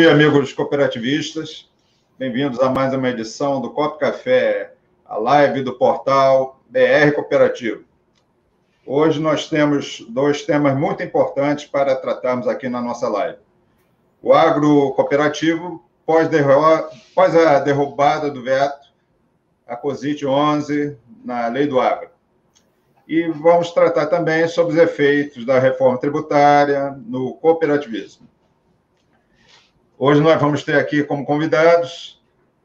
Dia, amigos cooperativistas. Bem-vindos a mais uma edição do Cop Café, a live do portal BR Cooperativo. Hoje nós temos dois temas muito importantes para tratarmos aqui na nossa live. O agro cooperativo, pós, pós a derrubada do veto, a COSIT 11 na lei do agro. E vamos tratar também sobre os efeitos da reforma tributária no cooperativismo. Hoje nós vamos ter aqui como convidados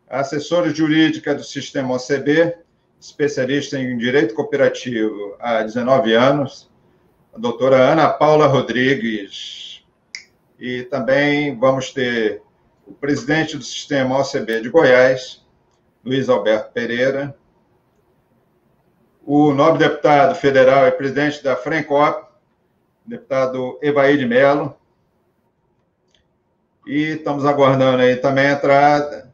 a assessora jurídica do Sistema OCB, especialista em direito cooperativo há 19 anos, a doutora Ana Paula Rodrigues. E também vamos ter o presidente do Sistema OCB de Goiás, Luiz Alberto Pereira, o nobre deputado federal e presidente da FRENCOP, deputado Evaí de Mello, e estamos aguardando aí também a entrada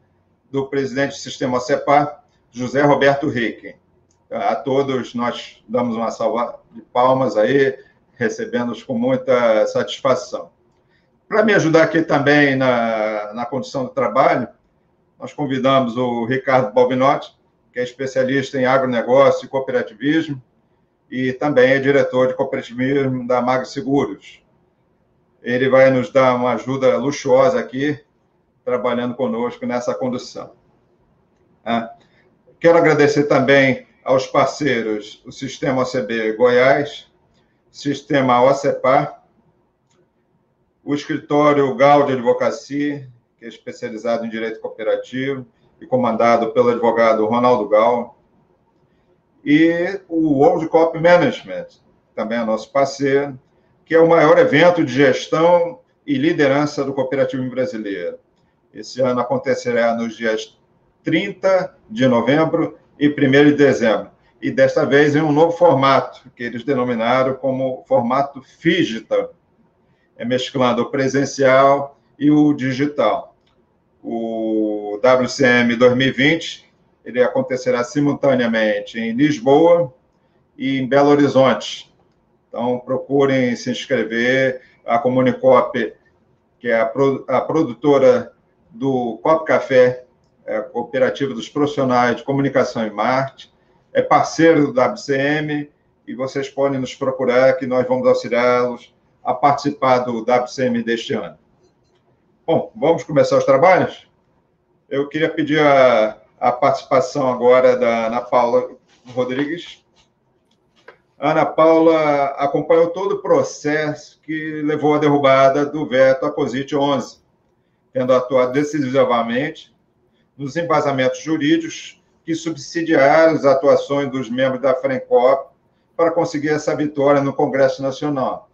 do presidente do sistema CEPA, José Roberto Ricken. A todos nós damos uma salva de palmas aí, recebendo-os com muita satisfação. Para me ajudar aqui também na, na condição do trabalho, nós convidamos o Ricardo Balbinotti, que é especialista em agronegócio e cooperativismo, e também é diretor de cooperativismo da Mag Seguros. Ele vai nos dar uma ajuda luxuosa aqui, trabalhando conosco nessa condução. Ah, quero agradecer também aos parceiros, o Sistema OCB Goiás, Sistema OCEPAR, o Escritório Gal de Advocacia, que é especializado em direito cooperativo e comandado pelo advogado Ronaldo Gal, e o World Cop Management, também é nosso parceiro, que é o maior evento de gestão e liderança do cooperativismo brasileiro. Esse ano acontecerá nos dias 30 de novembro e 1 de dezembro. E desta vez em um novo formato, que eles denominaram como formato digital, é mesclando o presencial e o digital. O WCM 2020 ele acontecerá simultaneamente em Lisboa e em Belo Horizonte, então, procurem se inscrever. A Comunicop, que é a, a produtora do Cop Café, é a cooperativa dos profissionais de comunicação e marketing, é parceiro da WCM e vocês podem nos procurar que nós vamos auxiliá-los a participar do WCM deste ano. Bom, vamos começar os trabalhos? Eu queria pedir a, a participação agora da Ana Paula Rodrigues, Ana Paula acompanhou todo o processo que levou à derrubada do veto à COSIT 11, tendo atuado decisivamente nos embasamentos jurídicos que subsidiaram as atuações dos membros da FRENCOP para conseguir essa vitória no Congresso Nacional.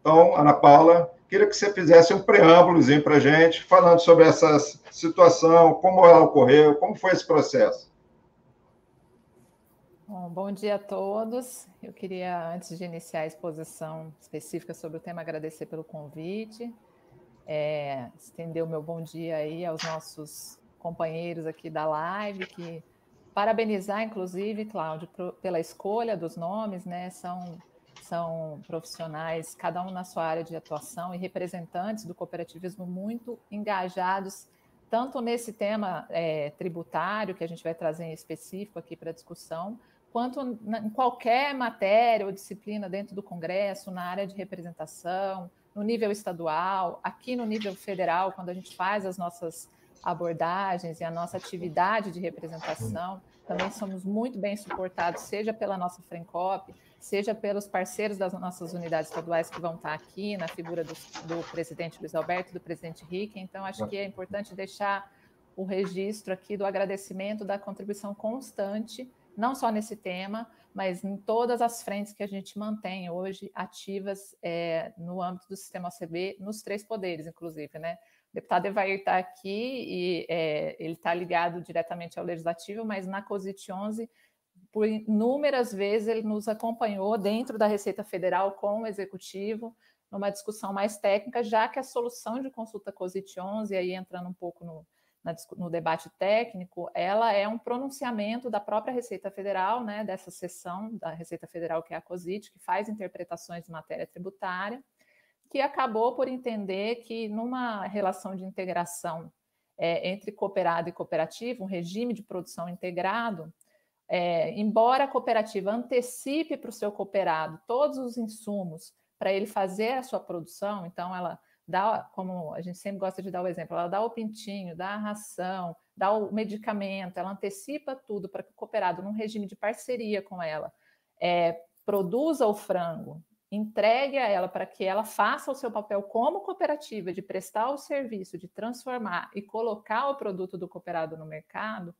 Então, Ana Paula, queria que você fizesse um preâmbulozinho para a gente, falando sobre essa situação, como ela ocorreu, como foi esse processo. Bom, bom dia a todos. Eu queria, antes de iniciar a exposição específica sobre o tema, agradecer pelo convite, é, estender o meu bom dia aí aos nossos companheiros aqui da live, que parabenizar, inclusive, Cláudio, pela escolha dos nomes, né? São, são profissionais, cada um na sua área de atuação, e representantes do cooperativismo muito engajados, tanto nesse tema é, tributário, que a gente vai trazer em específico aqui para discussão, quanto em qualquer matéria ou disciplina dentro do Congresso, na área de representação, no nível estadual, aqui no nível federal, quando a gente faz as nossas abordagens e a nossa atividade de representação, também somos muito bem suportados, seja pela nossa Frencop, seja pelos parceiros das nossas unidades estaduais que vão estar aqui, na figura do, do presidente Luiz Alberto e do presidente Rick. Então, acho que é importante deixar o registro aqui do agradecimento da contribuição constante não só nesse tema, mas em todas as frentes que a gente mantém hoje ativas é, no âmbito do sistema OCB, nos três poderes, inclusive, né? O deputado Evair está aqui e é, ele está ligado diretamente ao Legislativo, mas na COSIT 11, por inúmeras vezes, ele nos acompanhou dentro da Receita Federal com o Executivo, numa discussão mais técnica, já que a solução de consulta COSIT 11, aí entrando um pouco no, no debate técnico, ela é um pronunciamento da própria Receita Federal, né, dessa seção da Receita Federal que é a COSIT, que faz interpretações de matéria tributária, que acabou por entender que numa relação de integração é, entre cooperado e cooperativa, um regime de produção integrado, é, embora a cooperativa antecipe para o seu cooperado todos os insumos para ele fazer a sua produção, então ela dá, como a gente sempre gosta de dar o exemplo, ela dá o pintinho, dá a ração, dá o medicamento, ela antecipa tudo para que o cooperado, num regime de parceria com ela, é, produza o frango, entregue a ela para que ela faça o seu papel como cooperativa de prestar o serviço, de transformar e colocar o produto do cooperado no mercado,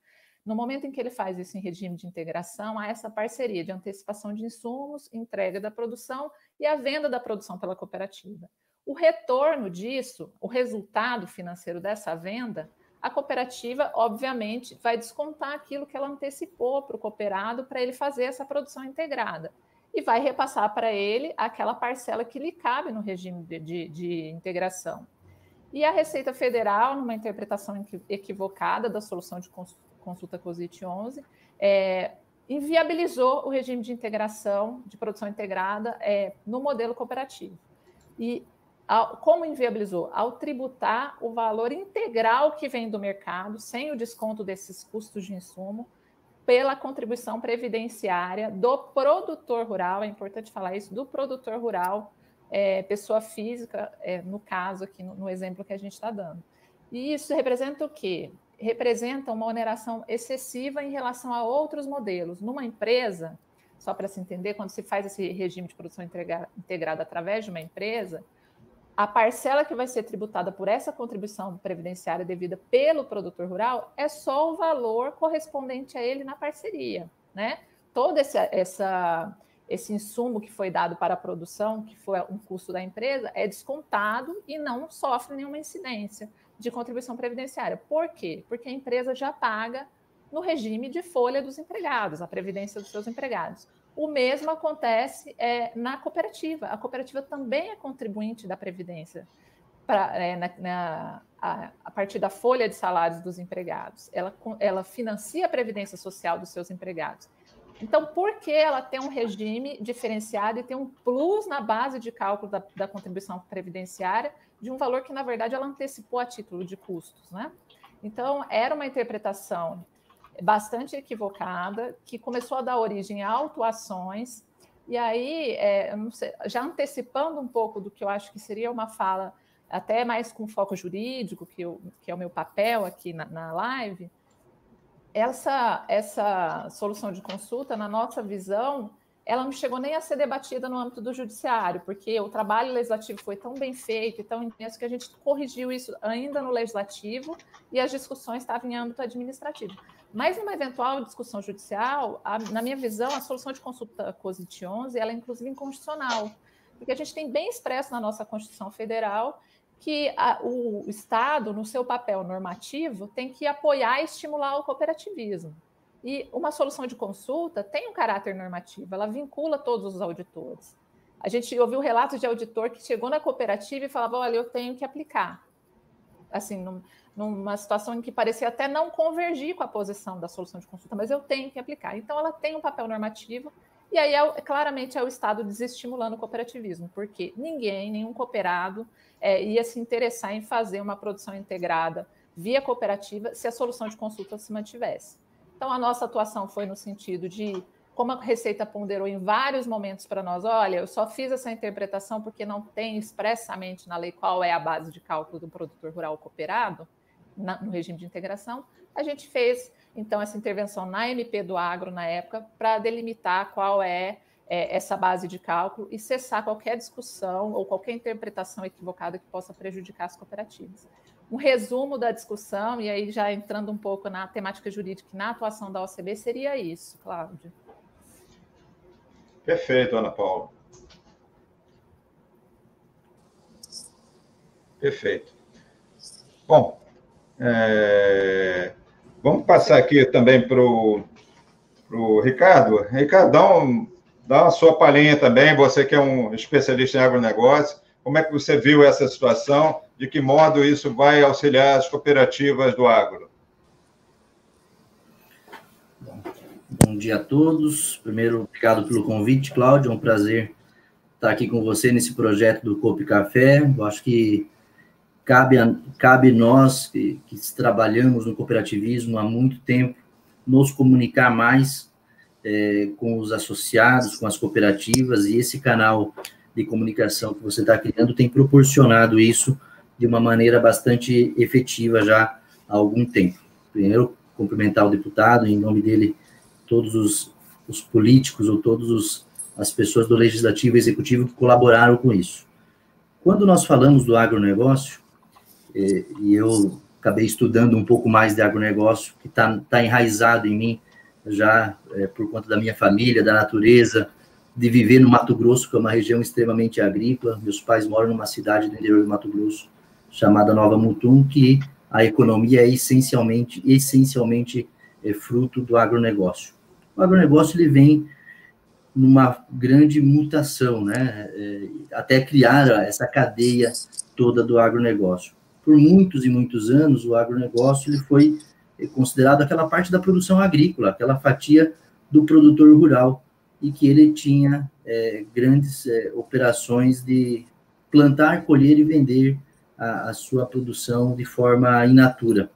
no momento em que ele faz isso em regime de integração, há essa parceria de antecipação de insumos, entrega da produção e a venda da produção pela cooperativa. O retorno disso, o resultado financeiro dessa venda, a cooperativa, obviamente, vai descontar aquilo que ela antecipou para o cooperado para ele fazer essa produção integrada e vai repassar para ele aquela parcela que lhe cabe no regime de, de, de integração. E a Receita Federal, numa interpretação equivocada da solução de consulta COSIT 11, é, inviabilizou o regime de integração, de produção integrada, é, no modelo cooperativo. E ao, como inviabilizou? Ao tributar o valor integral que vem do mercado, sem o desconto desses custos de insumo, pela contribuição previdenciária do produtor rural, é importante falar isso, do produtor rural, é, pessoa física, é, no caso aqui, no, no exemplo que a gente está dando. E isso representa o quê? Representa uma oneração excessiva em relação a outros modelos. Numa empresa, só para se entender, quando se faz esse regime de produção integrada através de uma empresa, a parcela que vai ser tributada por essa contribuição previdenciária devida pelo produtor rural é só o valor correspondente a ele na parceria, né? Todo esse, essa, esse insumo que foi dado para a produção, que foi um custo da empresa, é descontado e não sofre nenhuma incidência de contribuição previdenciária. Por quê? Porque a empresa já paga no regime de folha dos empregados, a previdência dos seus empregados. O mesmo acontece é, na cooperativa. A cooperativa também é contribuinte da Previdência pra, é, na, na, a, a, partir da folha de salários dos empregados. Ela, ela financia a Previdência Social dos seus empregados. Então, por que ela tem um regime diferenciado e tem um plus na base de cálculo da, da contribuição previdenciária de um valor que, na verdade, ela antecipou a título de custos, né? Então, era uma interpretação bastante equivocada, que começou a dar origem a autuações. E aí, é, sei, já antecipando um pouco do que eu acho que seria uma fala até mais com foco jurídico, que, eu, que é o meu papel aqui na, na live, essa, essa solução de consulta, na nossa visão, ela não chegou nem a ser debatida no âmbito do judiciário, porque o trabalho legislativo foi tão bem feito e tão intenso que a gente corrigiu isso ainda no legislativo e as discussões estavam em âmbito administrativo. Mas numa eventual discussão judicial, a, na minha visão, a solução de consulta COSIT 11 ela é inclusive inconstitucional, porque a gente tem bem expresso na nossa Constituição Federal que a, o Estado, no seu papel normativo, tem que apoiar e estimular o cooperativismo. E uma solução de consulta tem um caráter normativo, ela vincula todos os auditores. A gente ouviu relatos de auditor que chegou na cooperativa e falava: olha, eu tenho que aplicar. Assim, numa situação em que parecia até não convergir com a posição da solução de consulta, mas eu tenho que aplicar. Então, ela tem um papel normativo, e aí, é, claramente, é o Estado desestimulando o cooperativismo, porque ninguém, nenhum cooperado, é, ia se interessar em fazer uma produção integrada via cooperativa se a solução de consulta se mantivesse. Então, a nossa atuação foi no sentido de, como a Receita ponderou em vários momentos para nós, olha, eu só fiz essa interpretação porque não tem expressamente na lei qual é a base de cálculo do produtor rural cooperado, na, no regime de integração, a gente fez, então, essa intervenção na MP do Agro, na época, para delimitar qual é, é essa base de cálculo e cessar qualquer discussão ou qualquer interpretação equivocada que possa prejudicar as cooperativas um resumo da discussão, e aí já entrando um pouco na temática jurídica e na atuação da OCB, seria isso, Cláudio. Perfeito, Ana Paula. Perfeito. Bom, é... vamos passar aqui também para o Ricardo. Ricardo, dá, uma sua palhinha também, você que é um especialista em agronegócio, como é que você viu essa situação? De que modo isso vai auxiliar as cooperativas do agro? Bom, dia a todos. Primeiro, obrigado pelo convite, Cláudio. É um prazer estar aqui com você nesse projeto do Copo Café. Eu acho que cabe, a, cabe nós, que, que trabalhamos no cooperativismo há muito tempo, nos comunicar mais é, com os associados, com as cooperativas, e esse canal de comunicação que você está criando tem proporcionado isso de uma maneira bastante efetiva já há algum tempo. Primeiro, cumprimentar o deputado, em nome dele, todos os, os políticos ou todas as pessoas do Legislativo e Executivo que colaboraram com isso. Quando nós falamos do agronegócio, é, e eu acabei estudando um pouco mais de agronegócio, que está tá enraizado em mim já é, por conta da minha família, da natureza, de viver no Mato Grosso, que é uma região extremamente agrícola. Meus pais moram numa cidade do interior do Mato Grosso chamada Nova Mutum, que a economia é essencialmente, essencialmente é fruto do agronegócio. O agronegócio ele vem numa grande mutação, né? É, até criar essa cadeia toda do agronegócio. Por muitos e muitos anos, o agronegócio ele foi considerado aquela parte da produção agrícola, aquela fatia do produtor rural, e que ele tinha é, grandes é, operações de plantar, colher e vender a, a, sua produção de forma in natura.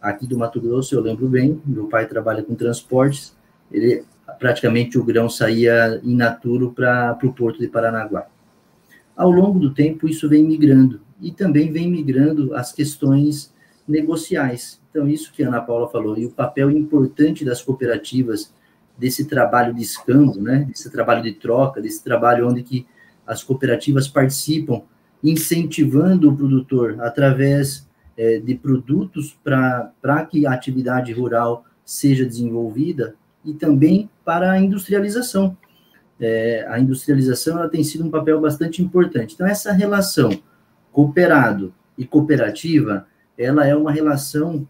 Aqui do Mato Grosso, eu lembro bem, meu pai trabalha com transportes, ele praticamente o grão saía in natura para o porto de Paranaguá. Ao longo do tempo, isso vem migrando, e também vem migrando as questões negociais. Então, isso que a Ana Paula falou, e o papel importante das cooperativas, desse trabalho de escambo, né, desse trabalho de troca, desse trabalho onde que as cooperativas participam, incentivando o produtor através é, de produtos para que a atividade rural seja desenvolvida e também para a industrialização. É, a industrialização ela tem sido um papel bastante importante. Então, essa relação cooperado e cooperativa, ela é uma relação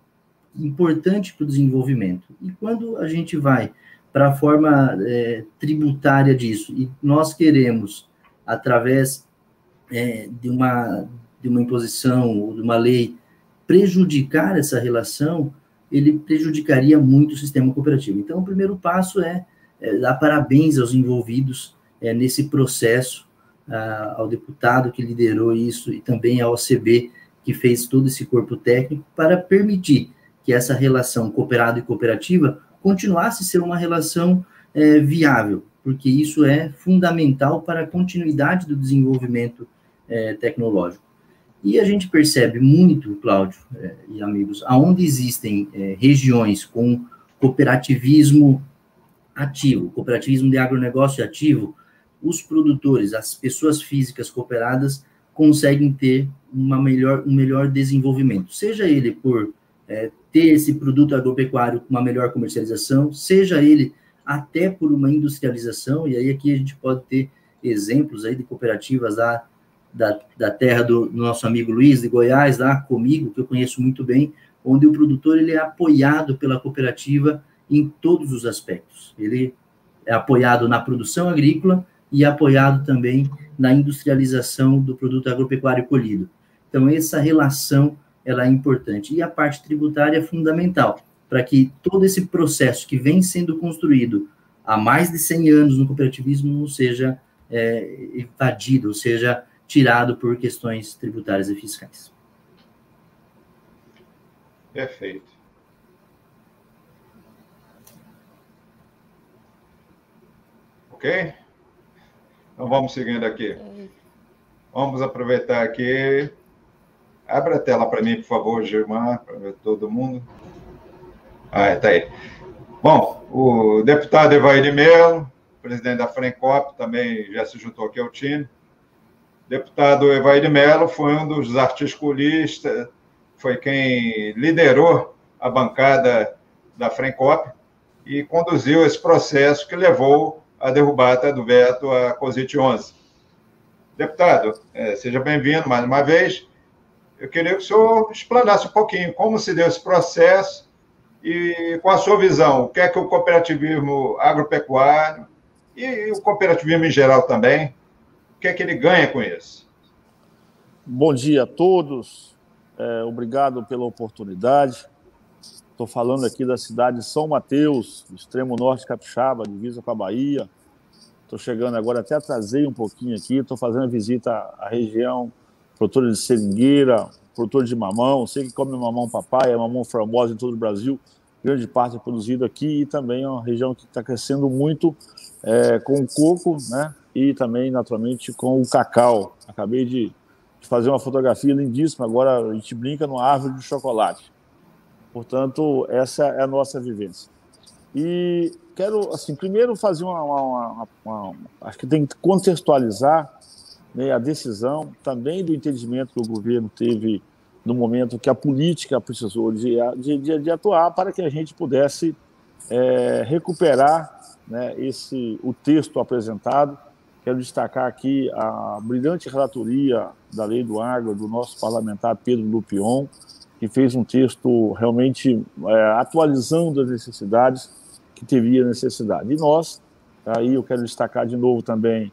importante para o desenvolvimento. E quando a gente vai para a forma é, tributária disso, e nós queremos, através é, de, uma, de uma imposição ou de uma lei, prejudicar essa relação, ele prejudicaria muito o sistema cooperativo. Então, o primeiro passo é, é dar parabéns aos envolvidos é, nesse processo, ao deputado que liderou isso e também ao OCB, que fez todo esse corpo técnico, para permitir que essa relação cooperado e cooperativa continuasse a ser uma relação é, viável, porque isso é fundamental para a continuidade do desenvolvimento é, tecnológico. E a gente percebe muito, Cláudio é, e amigos, aonde existem é, regiões com cooperativismo ativo, cooperativismo de agronegócio ativo, os produtores, as pessoas físicas cooperadas conseguem ter uma melhor, um melhor desenvolvimento, seja ele por é, ter esse produto agropecuário com uma melhor comercialização, seja ele até por uma industrialização, e aí aqui a gente pode ter exemplos aí de cooperativas da, da, da terra do, do nosso amigo Luiz, de Goiás, lá comigo, que eu conheço muito bem, onde o produtor ele é apoiado pela cooperativa em todos os aspectos. Ele é apoiado na produção agrícola e apoiado também na industrialização do produto agropecuário colhido. Então, essa relação ela é importante. E a parte tributária é fundamental, para que todo esse processo que vem sendo construído há mais de 100 anos no cooperativismo não seja é, evadido, ou seja, tirado por questões tributárias e fiscais. Perfeito. Ok? Então vamos seguindo aqui. Vamos aproveitar aqui Abra a tela para mim, por favor, Gilmar, para ver todo mundo. Ah, está aí. Bom, o deputado Evair Melo, presidente da Frencop, também já se juntou aqui ao time. Deputado Evair Melo foi um dos articulistas, foi quem liderou a bancada da Frencop e conduziu esse processo que levou à derrubada do veto à COSIT 11. Deputado, é, seja bem-vindo mais uma vez. Eu queria que o senhor explanasse um pouquinho como se deu esse processo e com a sua visão, o que é que o cooperativismo agropecuário e o cooperativismo em geral também, o que é que ele ganha com isso? Bom dia a todos, é, obrigado pela oportunidade. Estou falando aqui da cidade de São Mateus, extremo norte capixaba, divisa com a Bahia. Estou chegando agora, até atrasei um pouquinho aqui, estou fazendo visita à região, produtora de seringueira, produtor de mamão, sei que come mamão papai, é mamão famosa em todo o Brasil, grande parte é produzido aqui e também é uma região que está crescendo muito é, com o coco, né? E também, naturalmente, com o cacau. Acabei de fazer uma fotografia lindíssima, agora a gente brinca numa árvore de chocolate. Portanto, essa é a nossa vivência. E quero, assim, primeiro fazer uma, uma, uma, uma acho que tem que contextualizar né, a decisão também do entendimento que o governo teve no momento que a política precisou de, de, de atuar para que a gente pudesse é, recuperar né, esse, o texto apresentado. Quero destacar aqui a brilhante relatoria da Lei do Agro do nosso parlamentar Pedro Lupion, que fez um texto realmente é, atualizando as necessidades que teria necessidade. E nós, aí eu quero destacar de novo também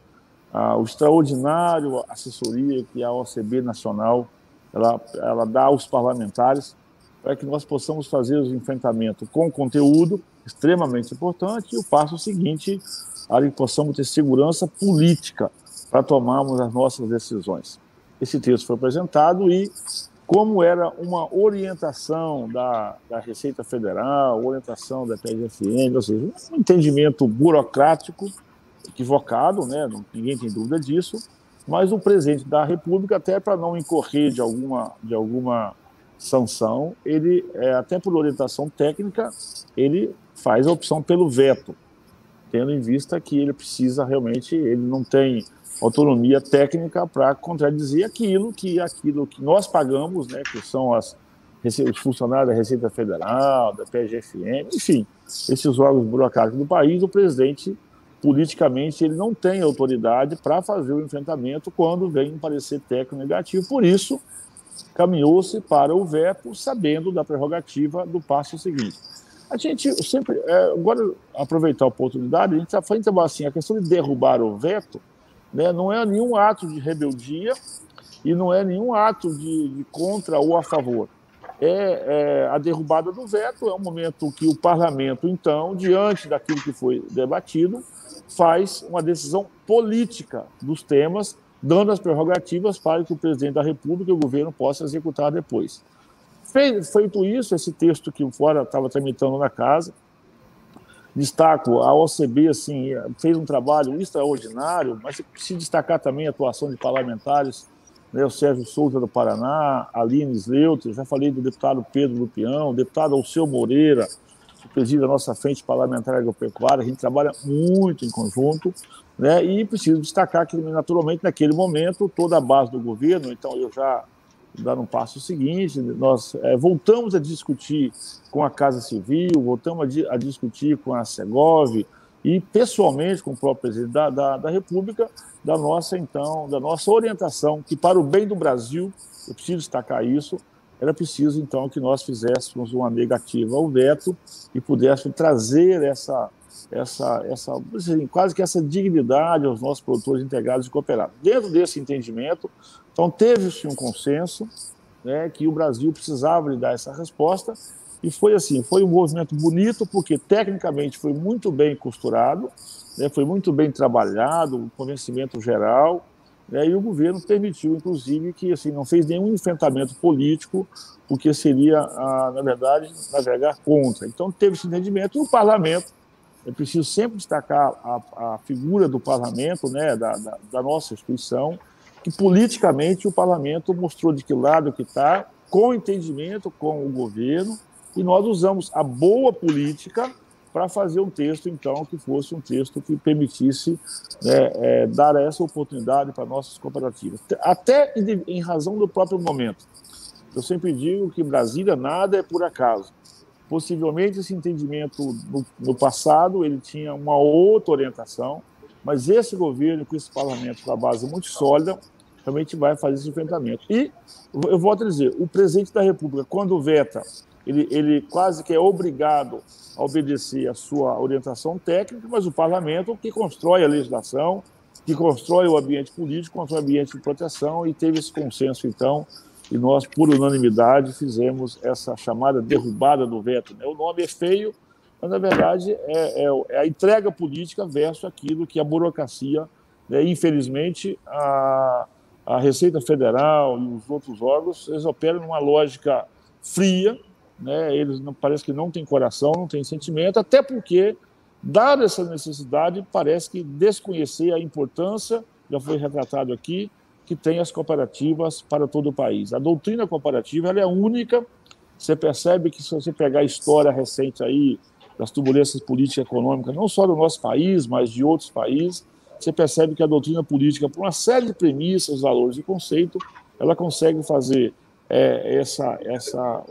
o extraordinário assessoria que a OCB Nacional ela, ela dá aos parlamentares para que nós possamos fazer os enfrentamentos com conteúdo extremamente importante e o passo seguinte para que possamos ter segurança política para tomarmos as nossas decisões. Esse texto foi apresentado e como era uma orientação da, da Receita Federal, orientação da PGFN, ou seja, um entendimento burocrático equivocado, né? ninguém tem dúvida disso, mas o presidente da República, até para não incorrer de alguma, de alguma sanção, ele, é, até por orientação técnica, ele faz a opção pelo veto, tendo em vista que ele precisa realmente, ele não tem autonomia técnica para contradizer aquilo que aquilo que nós pagamos, né, que são as, os funcionários da Receita Federal, da PGFM, enfim, esses órgãos burocráticos do país, o presidente politicamente ele não tem autoridade para fazer o enfrentamento quando vem um parecer técnico negativo. Por isso, caminhou-se para o veto, sabendo da prerrogativa do passo seguinte. A gente sempre, é, agora aproveitar a oportunidade, a gente está falando assim, a questão de derrubar o veto, né, não é nenhum ato de rebeldia e não é nenhum ato de, de contra ou a favor. É, é, a derrubada do veto é um momento que o parlamento, então, diante daquilo que foi debatido, faz uma decisão política dos temas, dando as prerrogativas para que o presidente da República e o governo possam executar depois. Feito isso, esse texto que fora estava tramitando na casa, Destaco a OCB, assim, fez um trabalho extraordinário, mas se destacar também a atuação de parlamentares, né, o Sérgio Souza do Paraná, Aline Sleuter, já falei do deputado Pedro Lupião, o deputado Alceu Moreira, que preside a nossa frente parlamentar agropecuária, a gente trabalha muito em conjunto, né, e preciso destacar que, naturalmente, naquele momento, toda a base do governo, então eu já dar um passo seguinte. Nós é, voltamos a discutir com a Casa Civil, voltamos a, di a, discutir com a Segov e pessoalmente com o próprio presidente da, da, da, República da nossa então da nossa orientação que para o bem do Brasil, eu preciso destacar isso, era preciso então que nós fizéssemos uma negativa ao veto e pudéssemos trazer essa essa, essa assim, quase que essa dignidade aos nossos produtores integrados e cooperados. Dentro desse entendimento, então teve-se um consenso né, que o Brasil precisava lhe dar essa resposta e foi assim, foi um movimento bonito porque tecnicamente foi muito bem costurado, né, foi muito bem trabalhado, um convencimento geral, né, e o governo permitiu, inclusive, que assim não fez nenhum enfrentamento político, porque seria, na verdade, navegar contra. Então teve esse entendimento e o parlamento é preciso sempre destacar a, a figura do parlamento, né, da, da, da, nossa instituição, que politicamente o parlamento mostrou de que lado que está, com entendimento com o governo, e nós usamos a boa política para fazer um texto, então, que fosse um texto que permitisse né, é, dar essa oportunidade para nossas cooperativas. Até em, razão do próprio momento. Eu sempre digo que Brasília nada é por acaso. Possivelmente esse entendimento no, no, passado ele tinha uma outra orientação, mas esse governo com esse parlamento com a base muito sólida realmente vai fazer esse enfrentamento. E eu volto a dizer, o presidente da República quando veta, ele, ele quase que é obrigado a obedecer a sua orientação técnica, mas o parlamento que constrói a legislação, que constrói o ambiente político, constrói o ambiente de proteção e teve esse consenso então e nós, por unanimidade, fizemos essa chamada derrubada do veto. Né? O nome é feio, mas na verdade é, é, é a entrega política versus aquilo que a burocracia, né, infelizmente, a, a Receita Federal e os outros órgãos, eles operam numa lógica fria, né, eles não, parece que não têm coração, não têm sentimento, até porque, dada essa necessidade, parece que desconhecer a importância, já foi retratado aqui, que tem as cooperativas para todo o país. A doutrina cooperativa ela é única. Você percebe que se você pegar a história recente aí das turbulências políticas e econômicas, não só do nosso país, mas de outros países, você percebe que a doutrina política, por uma série de premissas, valores e conceitos, ela consegue fazer é, essa, essa,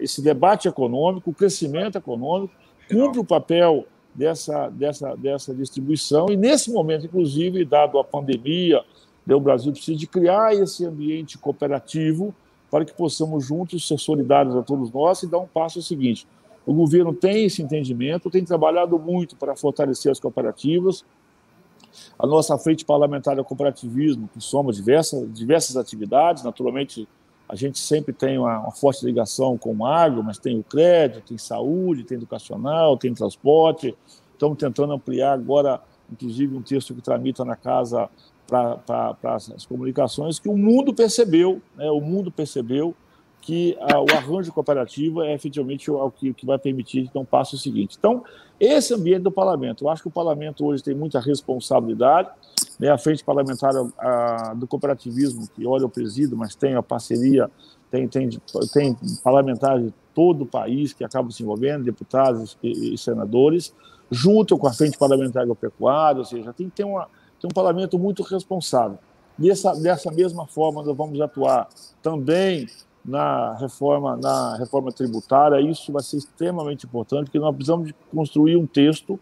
esse debate econômico, o crescimento econômico, cumpre o papel dessa, dessa, dessa distribuição, e nesse momento, inclusive, dado a pandemia, né, o Brasil precisa de criar esse ambiente cooperativo para que possamos juntos ser solidários a todos nós e dar um passo seguinte. O governo tem esse entendimento, tem trabalhado muito para fortalecer as cooperativas. A nossa frente parlamentar do cooperativismo, que soma diversas, diversas atividades, naturalmente a gente sempre tem uma, uma, forte ligação com o agro, mas tem o crédito, tem saúde, tem educacional, tem transporte. Estamos tentando ampliar agora, inclusive, um texto que tramita na Casa para as comunicações que o mundo percebeu, né, o mundo percebeu que a, o arranjo cooperativo é efetivamente o, que, que, vai permitir então passo o seguinte. Então, esse ambiente do parlamento, eu acho que o parlamento hoje tem muita responsabilidade, né, a frente parlamentar a, do cooperativismo, que olha o presídio, mas tem a parceria, tem, tem, tem parlamentares de todo o país que acabam se envolvendo, deputados e, e senadores, junto com a frente parlamentar agropecuária, ou seja, tem que ter uma tem um parlamento muito responsável. Dessa, dessa mesma forma, nós vamos atuar também na reforma, na reforma tributária. Isso vai ser extremamente importante, porque nós precisamos construir um texto,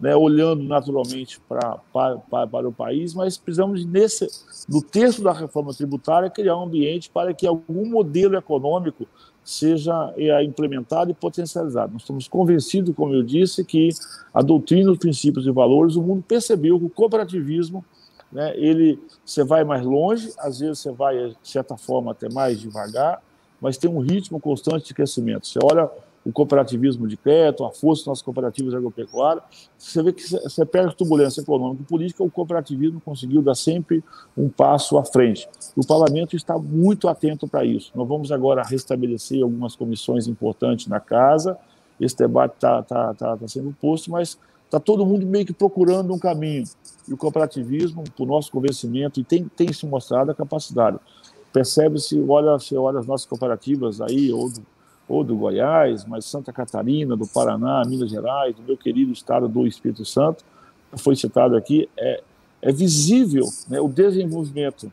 né, olhando naturalmente para, para, para o país, mas precisamos, nesse, no texto da reforma tributária, criar um ambiente para que algum modelo econômico seja é, implementado e potencializado. Nós estamos convencidos, como eu disse, que a doutrina, os princípios e valores, o mundo percebeu que o cooperativismo, né, ele, você vai mais longe, às vezes você vai, de certa forma, até mais devagar, mas tem um ritmo constante de crescimento. Você olha o cooperativismo de crédito, a força das cooperativas agropecuárias. Você vê que você pega a turbulência econômica e política, o cooperativismo conseguiu dar sempre um passo à frente. O parlamento está muito atento para isso. Nós vamos agora restabelecer algumas comissões importantes na casa. Esse debate está tá, tá, tá sendo posto, mas está todo mundo meio que procurando um caminho. E o cooperativismo, por nosso convencimento, e tem, tem se mostrado a capacidade. Percebe-se, olha, olha as nossas cooperativas aí, ou do ou do Goiás, mas Santa Catarina, do Paraná, Minas Gerais, do meu querido estado do Espírito Santo, foi citado aqui, é, é visível né, o desenvolvimento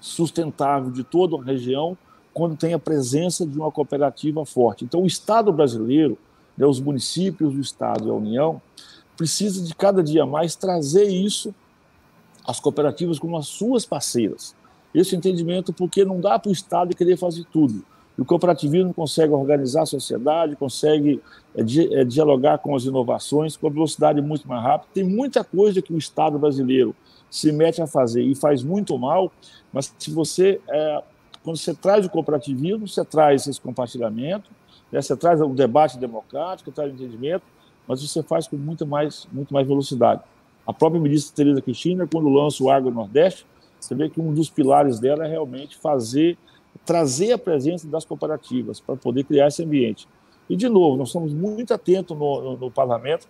sustentável de toda a região quando tem a presença de uma cooperativa forte. Então, o Estado brasileiro, né, os municípios, o Estado e a União, precisa de cada dia mais trazer isso, as cooperativas como as suas parceiras. Esse entendimento, porque não dá para o Estado querer fazer tudo. E o cooperativismo consegue organizar a sociedade, consegue é, di dialogar com as inovações com uma velocidade muito mais rápida. Tem muita coisa que o Estado brasileiro se mete a fazer e faz muito mal, mas se você, é, quando você traz o cooperativismo, você traz esse compartilhamento, né, você traz o debate democrático, traz o entendimento, mas você faz com muito mais, muito mais velocidade. A própria ministra Tereza Cristina, quando lança o Agro Nordeste, você vê que um dos pilares dela é realmente fazer trazer a presença das cooperativas para poder criar esse ambiente. E, de novo, nós estamos muito atentos no, no, no parlamento.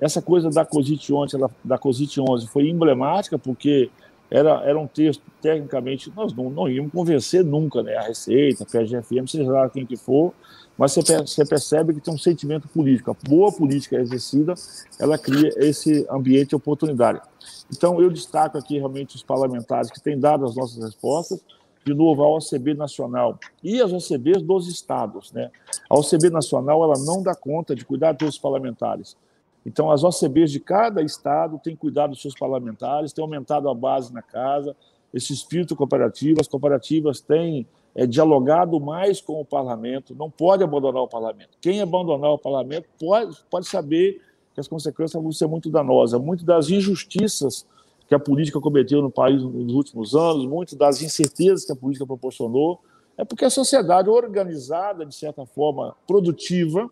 Essa coisa da COSIT 11, ela, da COSIT 11 foi emblemática, porque era, era um texto, tecnicamente, nós não, não íamos convencer nunca né, a Receita, a PGFM, seja lá quem que for, mas você, você percebe que tem um sentimento político. A boa política exercida, ela cria esse ambiente oportunitário. Então, eu destaco aqui realmente os parlamentares que têm dado as nossas respostas, de novo, a OCB nacional e as OCBs dos estados. Né? A OCB nacional ela não dá conta de cuidar dos parlamentares. Então, as OCBs de cada estado têm cuidado dos seus parlamentares, têm aumentado a base na casa, esse espírito cooperativo, as cooperativas têm é, dialogado mais com o parlamento, não pode abandonar o parlamento. Quem abandonar o parlamento pode, pode saber que as consequências vão ser muito danosas. Muitas das injustiças que a política cometeu no país nos últimos anos, muitas das incertezas que a política proporcionou, é porque a sociedade organizada, de certa forma, produtiva,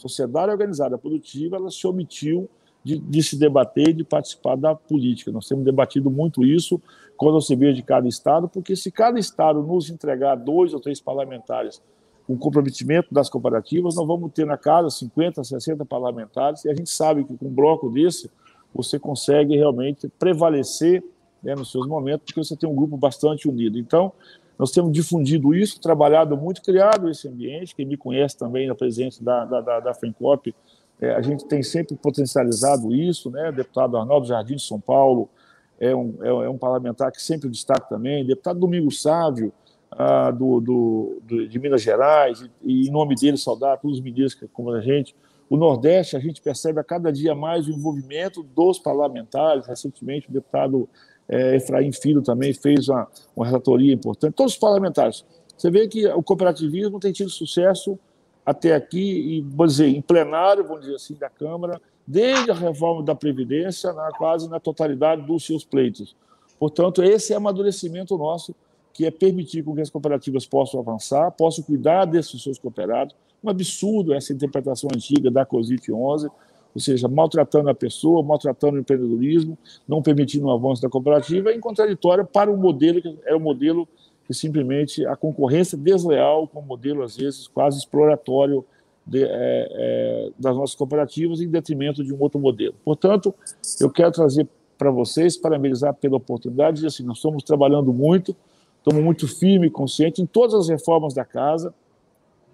sociedade organizada produtiva, ela se omitiu de, de, se debater, de participar da política. Nós temos debatido muito isso quando eu recebia de cada estado, porque se cada estado nos entregar dois ou três parlamentares com comprometimento das cooperativas, nós vamos ter na casa 50, 60 parlamentares, e a gente sabe que com um bloco desse você consegue realmente prevalecer né, nos seus momentos, porque você tem um grupo bastante unido. Então, nós temos difundido isso, trabalhado muito, criado esse ambiente. Quem me conhece também na presença da, da, da, da FENCOP, é, a gente tem sempre potencializado isso. Né? Deputado Arnaldo Jardim de São Paulo é um, é, é um parlamentar que sempre destaca também. Deputado Domingos Sávio, ah, do, do, do, de Minas Gerais, e, e, em nome dele saudar todos os ministros que como a gente. O Nordeste, a gente percebe a cada dia mais o envolvimento dos parlamentares. Recentemente, o deputado é, Efraim Filho também fez uma, uma relatoria importante. Todos os parlamentares. Você vê que o cooperativismo tem tido sucesso até aqui, e, vamos dizer, em plenário, vamos dizer assim, da Câmara, desde a reforma da Previdência, na, quase na totalidade dos seus pleitos. Portanto, esse é o amadurecimento nosso, que é permitir que as cooperativas possam avançar, possam cuidar desses seus cooperados. Um absurdo essa interpretação antiga da COSIT 11, ou seja, maltratando a pessoa, maltratando o empreendedorismo, não permitindo o avanço da cooperativa, em contraditório para o modelo que é o modelo que simplesmente a concorrência desleal, com um modelo às vezes quase exploratório de, é, é, das nossas cooperativas em detrimento de um outro modelo. Portanto, eu quero trazer para vocês, parabenizar pela oportunidade, assim, nós estamos trabalhando muito, estamos muito firmes e conscientes em todas as reformas da casa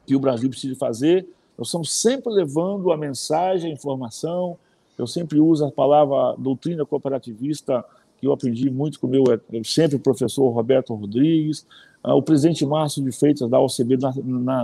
que o Brasil precisa fazer, nós estamos sempre levando a mensagem, a informação. Eu sempre uso a palavra doutrina cooperativista, que eu aprendi muito com o meu sempre professor Roberto Rodrigues. Ah, o presidente Márcio de Freitas, da OCB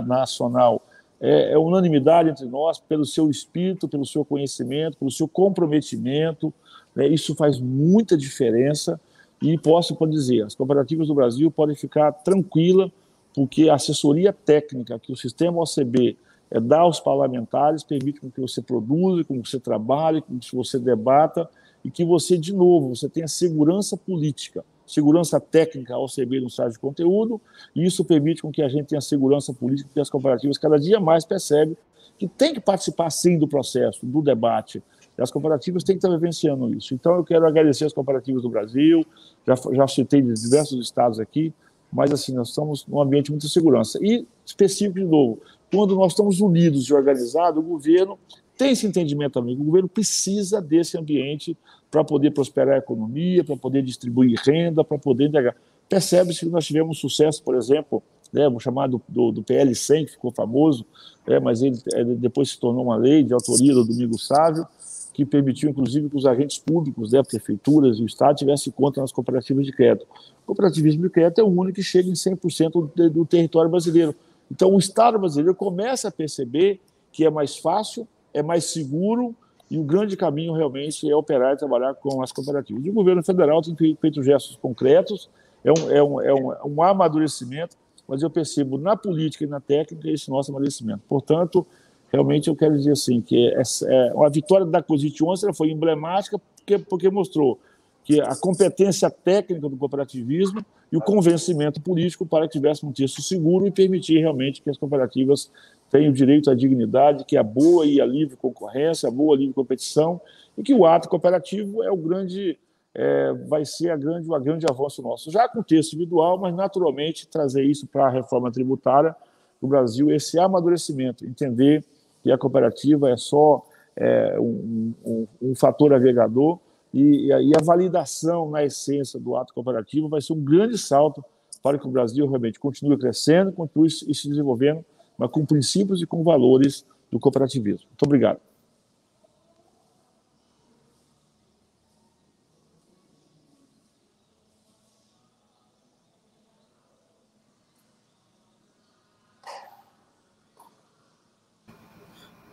Nacional, é, é unanimidade entre nós pelo seu espírito, pelo seu conhecimento, pelo seu comprometimento. Né? Isso faz muita diferença. E posso dizer, as cooperativas do Brasil podem ficar tranquila, porque a assessoria técnica que o sistema OCB é dar aos parlamentares, permite com que você produza, com que você trabalhe, com que você debata e que você, de novo, você tenha segurança política, segurança técnica ao receber um site de conteúdo, e isso permite com que a gente tenha segurança política, que as cooperativas cada dia mais percebem que tem que participar sim do processo, do debate. As cooperativas têm que estar vivenciando isso. Então, eu quero agradecer as cooperativas do Brasil, já, já citei de diversos estados aqui, mas assim, nós estamos num ambiente de muita segurança. E, específico de novo, quando nós estamos unidos e organizados, o governo tem esse entendimento também. O governo precisa desse ambiente para poder prosperar a economia, para poder distribuir renda, para poder entregar. Percebe-se que nós tivemos sucesso, por exemplo, né, o chamado do, do PL 100, que ficou famoso, né, mas ele, ele, depois se tornou uma lei de autoria do Domingo Sávio, que permitiu, inclusive, que os agentes públicos, né, prefeituras e o Estado, tivessem conta nas cooperativas de crédito. O cooperativismo de crédito é o único que chega em 100% do, do território brasileiro. Então, o Estado brasileiro começa a perceber que é mais fácil, é mais seguro e o grande caminho realmente é operar e trabalhar com as cooperativas. E o governo federal tem feito gestos concretos, é um, é um, é um, é um amadurecimento, mas eu percebo na política e na técnica esse nosso amadurecimento. Portanto, realmente eu quero dizer assim, que essa, é, a vitória da COSIT 11 foi emblemática porque, porque mostrou que a competência técnica do cooperativismo e o convencimento político para que tivesse um texto seguro e permitir realmente que as cooperativas tenham direito à dignidade, que a boa e a livre concorrência, a boa e livre competição, e que o ato cooperativo é o grande, é, vai ser a grande, o grande avanço nosso. Já com o texto individual, mas naturalmente trazer isso para a reforma tributária do Brasil, esse amadurecimento, entender que a cooperativa é só é, um, um, um fator agregador e, e a validação na essência do ato cooperativo vai ser um grande salto para que o Brasil realmente continue crescendo, continue se desenvolvendo, mas com princípios e com valores do cooperativismo. Muito obrigado.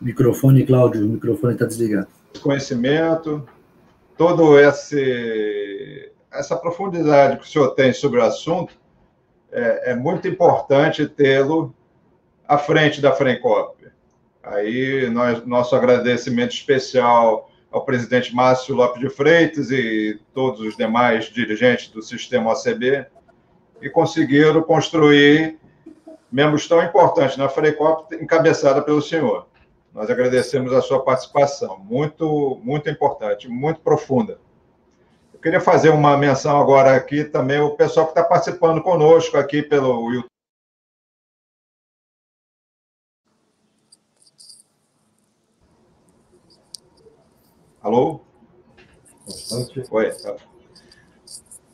Microfone, Cláudio, o microfone está desligado. Conhecimento, todo esse essa profundidade que o senhor tem sobre o assunto é, é muito importante tê-lo à frente da Frencop. Aí nós, nosso agradecimento especial ao presidente Márcio Lopes de Freitas e todos os demais dirigentes do sistema OCB que conseguiram construir membros tão importantes na Frencop, encabeçada pelo senhor. Nós agradecemos a sua participação, muito, muito importante, muito profunda. Eu queria fazer uma menção agora aqui também, o pessoal que está participando conosco aqui pelo YouTube. Alô? Oi. Tá.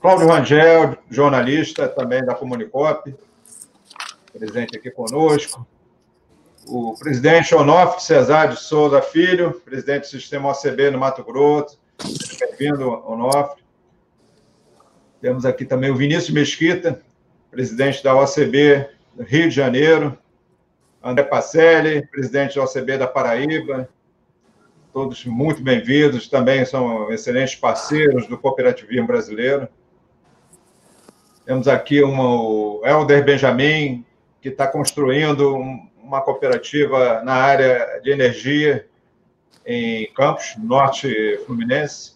Cláudio Rangel, jornalista também da Comunicop, presente aqui conosco. O presidente Onofre Cesar de Souza Filho, presidente do Sistema OCB no Mato Grosso. Bem-vindo, Onofre. Temos aqui também o Vinícius Mesquita, presidente da OCB do Rio de Janeiro. André Pacelli, presidente da OCB da Paraíba. Todos muito bem-vindos, também são excelentes parceiros do cooperativismo brasileiro. Temos aqui uma, o Helder Benjamin, que está construindo uma cooperativa na área de energia em Campos, Norte Fluminense.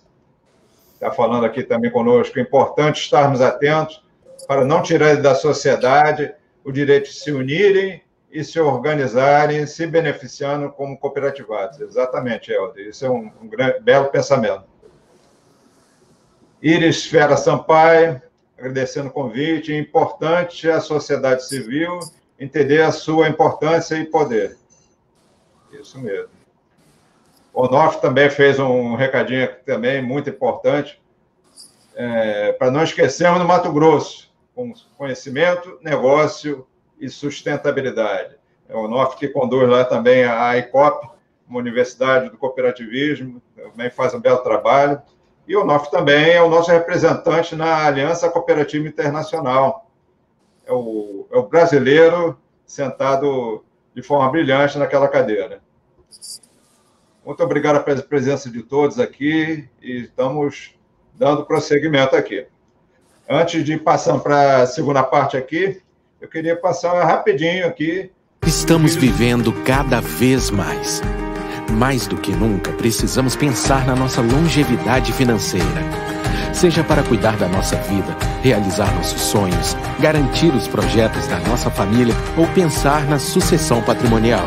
Está falando aqui também conosco. É importante estarmos atentos para não tirar da sociedade o direito de se unirem e se organizarem, se beneficiando como cooperativados. Exatamente, Helder. Isso é um, um grande, belo pensamento. Iris Fera Sampaio, agradecendo o convite. É importante a sociedade civil entender a sua importância e poder. Isso mesmo. O Onofre também fez um recadinho também muito importante, é, para não esquecermos no Mato Grosso, com conhecimento, negócio e sustentabilidade. É o Onofre que conduz lá também a ICOP, uma universidade do cooperativismo, também faz um belo trabalho. E o Onofre também é o nosso representante na Aliança Cooperativa Internacional. É o, é o brasileiro sentado de forma brilhante naquela cadeira. Muito obrigado pela presença de todos aqui e estamos dando prosseguimento aqui. Antes de passar para a segunda parte aqui, eu queria passar rapidinho aqui. Estamos vivendo cada vez mais mais do que nunca, precisamos pensar na nossa longevidade financeira. Seja para cuidar da nossa vida, realizar nossos sonhos, garantir os projetos da nossa família ou pensar na sucessão patrimonial.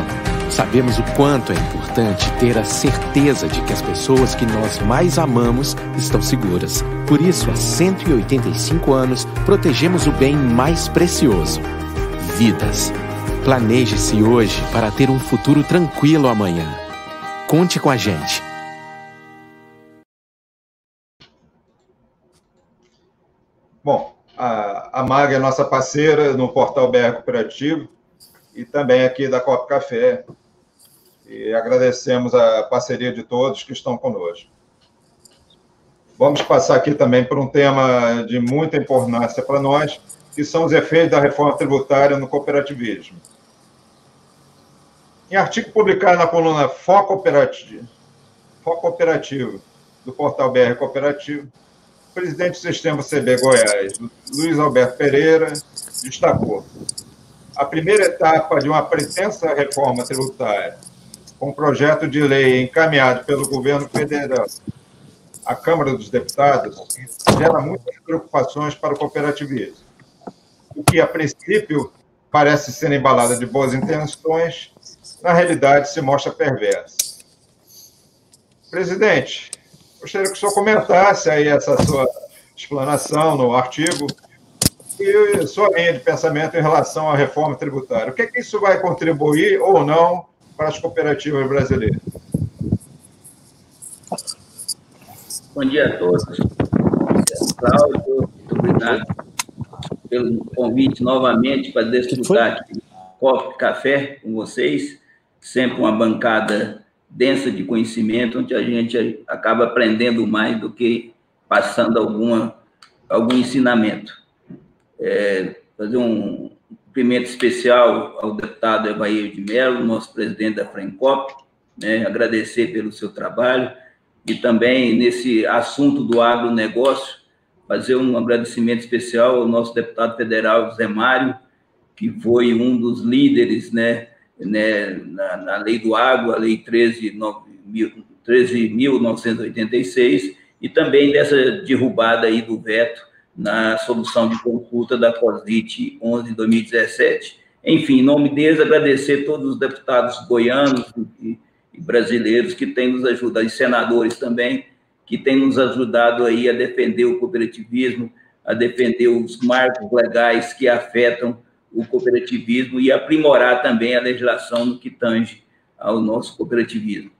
Sabemos o quanto é importante ter a certeza de que as pessoas que nós mais amamos estão seguras. Por isso, há 185 anos, protegemos o bem mais precioso: vidas. Planeje-se hoje para ter um futuro tranquilo amanhã. Conte com a gente. Bom, a, a é nossa parceira no portal BR Cooperativo e também aqui da Copa Café. E agradecemos a parceria de todos que estão conosco. Vamos passar aqui também por um tema de muita importância para nós, que são os efeitos da reforma tributária no cooperativismo. Em artigo publicado na coluna Foco Operativo, Foco Operativo do portal BR Cooperativo, presidente do Sistema CB Goiás, Luiz Alberto Pereira, destacou a primeira etapa de uma pretensa reforma tributária, com um projeto de lei encaminhado pelo governo federal à Câmara dos Deputados, gera muitas preocupações para o cooperativismo, o que, a princípio, parece ser embalada de boas intenções, na realidade se mostra perversa. Presidente, gostaria que o senhor comentasse aí essa sua explanação no artigo e sua linha de pensamento em relação à reforma tributária. O que, é que isso vai contribuir ou não para as cooperativas brasileiras? Bom dia a todos. Cláudio, muito obrigado pelo convite novamente para desfrutar aqui copo de café com vocês sempre uma bancada densa de conhecimento, onde a gente acaba aprendendo mais do que passando alguma, algum ensinamento. É, fazer um cumprimento especial ao deputado Evair de Mello, nosso presidente da Frencop, né, agradecer pelo seu trabalho e também nesse assunto do agronegócio, fazer um agradecimento especial ao nosso deputado federal Zé Mário, que foi um dos líderes né, né, na, na, Lei do Água, a Lei 13.986, e também dessa derrubada aí do veto na solução de consulta da COSIT 11 de 2017. Enfim, em nome deles, agradecer a todos os deputados goianos e, e brasileiros que têm nos ajudado, e senadores também, que têm nos ajudado aí a defender o cooperativismo, a defender os marcos legais que afetam o cooperativismo e aprimorar também a legislação no que tange ao nosso cooperativismo.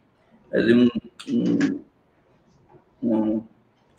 Um, um, um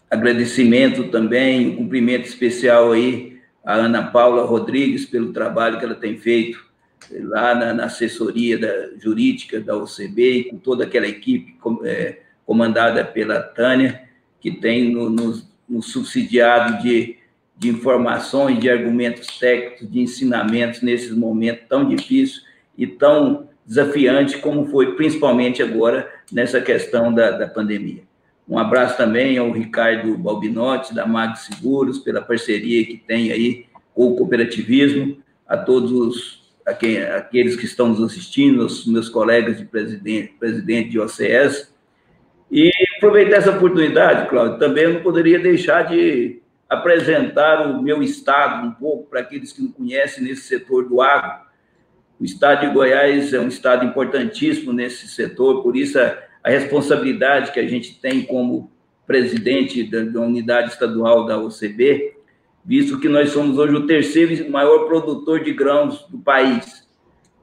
agradecimento também, um cumprimento especial aí à Ana Paula Rodrigues pelo trabalho que ela tem feito lá na, na assessoria da, jurídica da OCB e com toda aquela equipe com, é, comandada pela Tânia, que tem no, nos, nos subsidiado de, de informações, de argumentos técnicos, de ensinamentos nesses momentos tão difíceis e tão desafiantes como foi principalmente agora nessa questão da, da pandemia. Um abraço também ao Ricardo Balbinotti, da Mag Seguros, pela parceria que tem aí com o cooperativismo, a todos a quem, aqueles que estão nos assistindo, os meus colegas de presidente, presidente de OCS. E aproveitar essa oportunidade, Cláudio, também eu não poderia deixar de apresentar o meu estado um pouco para aqueles que não conhecem nesse setor do agro. O estado de Goiás é um estado importantíssimo nesse setor, por isso a, a responsabilidade que a gente tem como presidente da, da unidade estadual da OCB visto que nós somos hoje o terceiro maior produtor de grãos do país,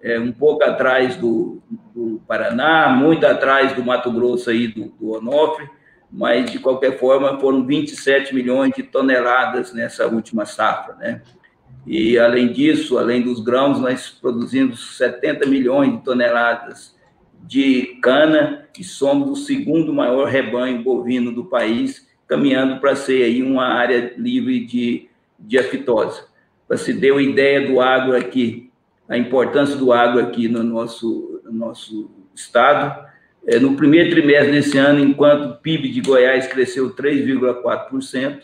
é, um pouco atrás do, do, Paraná, muito atrás do Mato Grosso aí, do, do Onofre, mas, de qualquer forma, foram 27 milhões de toneladas nessa última safra, né? E, além disso, além dos grãos, nós produzimos 70 milhões de toneladas de cana e somos o segundo maior rebanho bovino do país, caminhando para ser aí uma área livre de afitose. Para se ter uma ideia do agro aqui, a importância do agro aqui no nosso, no nosso estado, no primeiro trimestre desse ano, enquanto o PIB de Goiás cresceu 3,4%,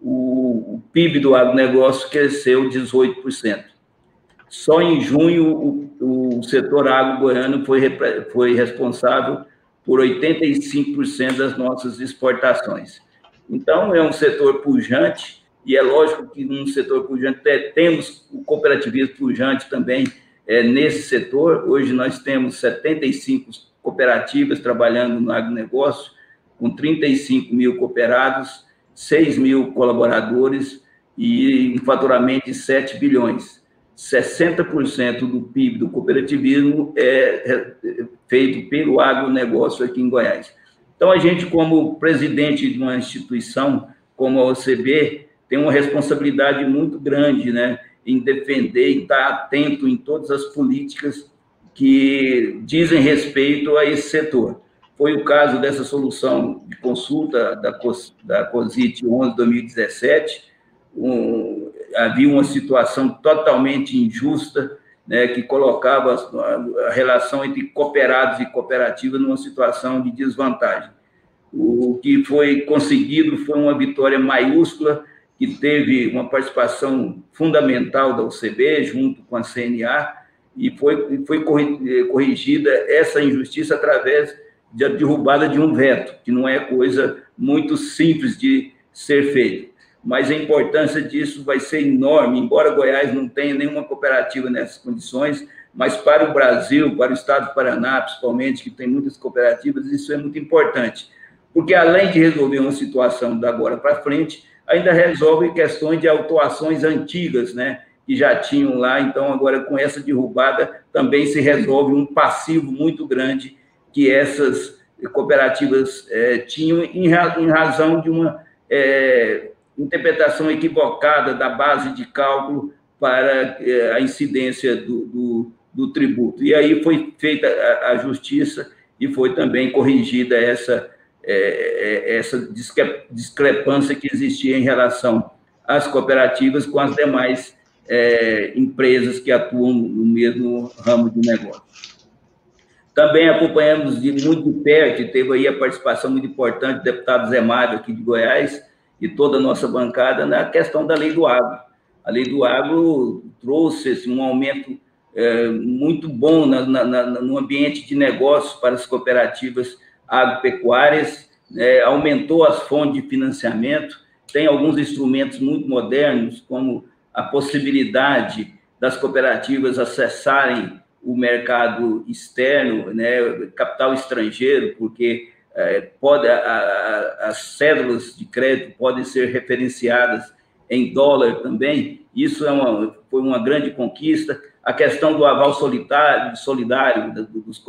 o, PIB do agronegócio cresceu 18%. Só em junho, o, o setor agro goiano foi, foi responsável por 85% das nossas exportações. Então, é um setor pujante, e é lógico que no setor pujante temos o cooperativismo pujante também é, nesse setor. Hoje nós temos 75 cooperativas trabalhando no agronegócio, com 35 mil cooperados, 6 mil colaboradores e um faturamento de 7 bilhões. 60% do PIB do cooperativismo é, é feito pelo agronegócio aqui em Goiás. Então, a gente, como presidente de uma instituição como a OCB, tem uma responsabilidade muito grande, né, em defender e estar atento em todas as políticas que dizem respeito a esse setor. Foi o caso dessa solução de consulta da, da COSIT 11-2017, um, havia uma situação totalmente injusta, né, que colocava a, a relação entre cooperados e cooperativas numa situação de desvantagem. O que foi conseguido foi uma vitória maiúscula que teve uma participação fundamental da UCB, junto com a CNA, e foi, foi corrigida essa injustiça através da derrubada de um veto, que não é coisa muito simples de ser feita. Mas a importância disso vai ser enorme, embora Goiás não tenha nenhuma cooperativa nessas condições, mas para o Brasil, para o estado do Paraná, principalmente, que tem muitas cooperativas, isso é muito importante. Porque além de resolver uma situação da agora para frente, ainda resolve questões de autuações antigas, né? Que já tinham lá, então agora com essa derrubada também se resolve um passivo muito grande que essas cooperativas é, tinham em, razão de uma é, interpretação equivocada da base de cálculo para é, a incidência do, do, do, tributo. E aí foi feita a, a justiça e foi também corrigida essa é, é, essa discrepância que existia em relação às cooperativas com as demais é, empresas que atuam no mesmo ramo de negócio. Também acompanhamos de muito perto, teve aí a participação muito importante do deputado Zé Mário, aqui de Goiás, e toda a nossa bancada, na questão da lei do agro. A lei do agro trouxe assim, um aumento é, muito bom na, na, na, no ambiente de negócios para as cooperativas agropecuárias, é, aumentou as fontes de financiamento, tem alguns instrumentos muito modernos, como a possibilidade das cooperativas acessarem o mercado externo, né, capital estrangeiro, porque é, pode, a, a, as cédulas de crédito podem ser referenciadas em dólar também, isso é uma, foi uma grande conquista. A questão do aval solidário, dos,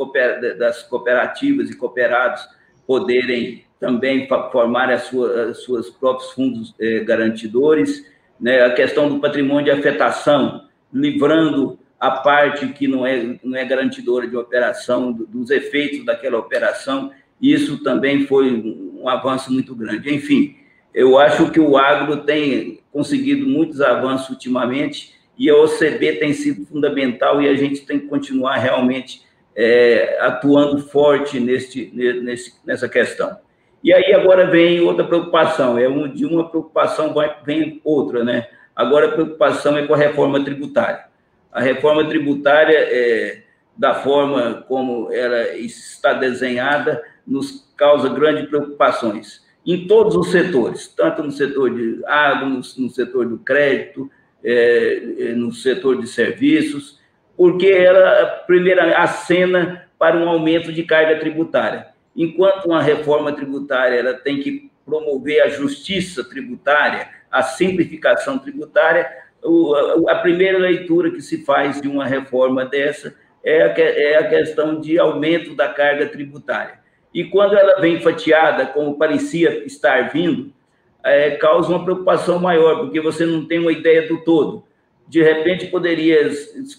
das cooperativas e cooperados poderem também formar as suas, as suas próprios fundos eh, garantidores, né? a questão do patrimônio de afetação, livrando a parte que não é, não é garantidora de operação, dos efeitos daquela operação, isso também foi um avanço muito grande. Enfim, eu acho que o agro tem conseguido muitos avanços ultimamente e a OCB tem sido fundamental e a gente tem que continuar realmente é, atuando forte nesse, nesse, nessa questão. E aí agora vem outra preocupação, é um, de uma preocupação vai, vem outra, né? Agora a preocupação é com a reforma tributária. A reforma tributária, é, da forma como ela está desenhada, nos causa grandes preocupações em todos os setores, tanto no setor de água, no, no setor do crédito, é, no setor de serviços, porque ela, primeira, acena para um aumento de carga tributária. Enquanto uma reforma tributária ela tem que promover a justiça tributária, a simplificação tributária, a primeira leitura que se faz de uma reforma dessa é a, é a questão de aumento da carga tributária. E quando ela vem fatiada, como parecia estar vindo, é, causa uma preocupação maior, porque você não tem uma ideia do todo. De repente, poderia,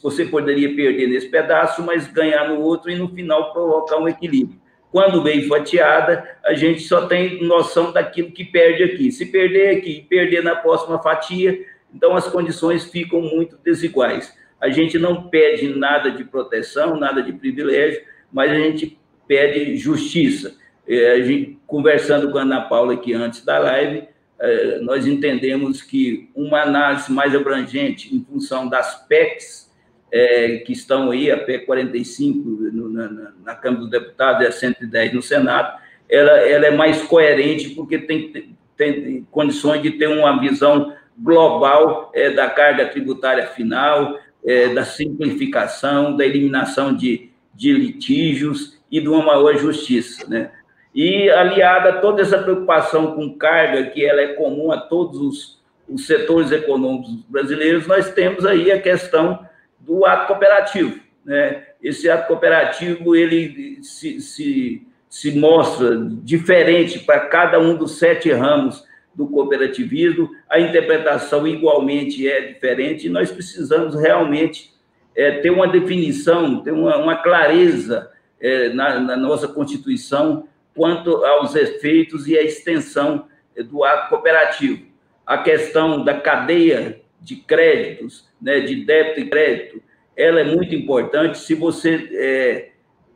você poderia perder nesse pedaço, mas ganhar no outro e no final provocar um equilíbrio. Quando bem fatiada, a gente só tem noção daquilo que perde aqui. Se perder aqui perder na próxima fatia, então as condições ficam muito desiguais. A gente não pede nada de proteção, nada de privilégio, mas a gente pede justiça. É, a gente, conversando com a Ana Paula aqui antes da live, é, nós entendemos que uma análise mais abrangente em função das PECs é, que estão aí, a PEC 45 no, na, na, Câmara dos Deputados e a 110 no Senado, ela, ela é mais coerente porque tem, tem condições de ter uma visão global é, da carga tributária final, é, da simplificação, da eliminação de, de litígios e de uma maior justiça, né? E aliada a toda essa preocupação com carga, que ela é comum a todos os, os setores econômicos brasileiros, nós temos aí a questão do ato cooperativo, né? Esse ato cooperativo, ele se, se, se mostra diferente para cada um dos sete ramos do cooperativismo, a interpretação igualmente é diferente, e nós precisamos realmente é, ter uma definição, ter uma, uma clareza é, na, na, nossa Constituição quanto aos efeitos e a extensão do ato cooperativo. A questão da cadeia de créditos, né, de débito e crédito, ela é muito importante. Se você é,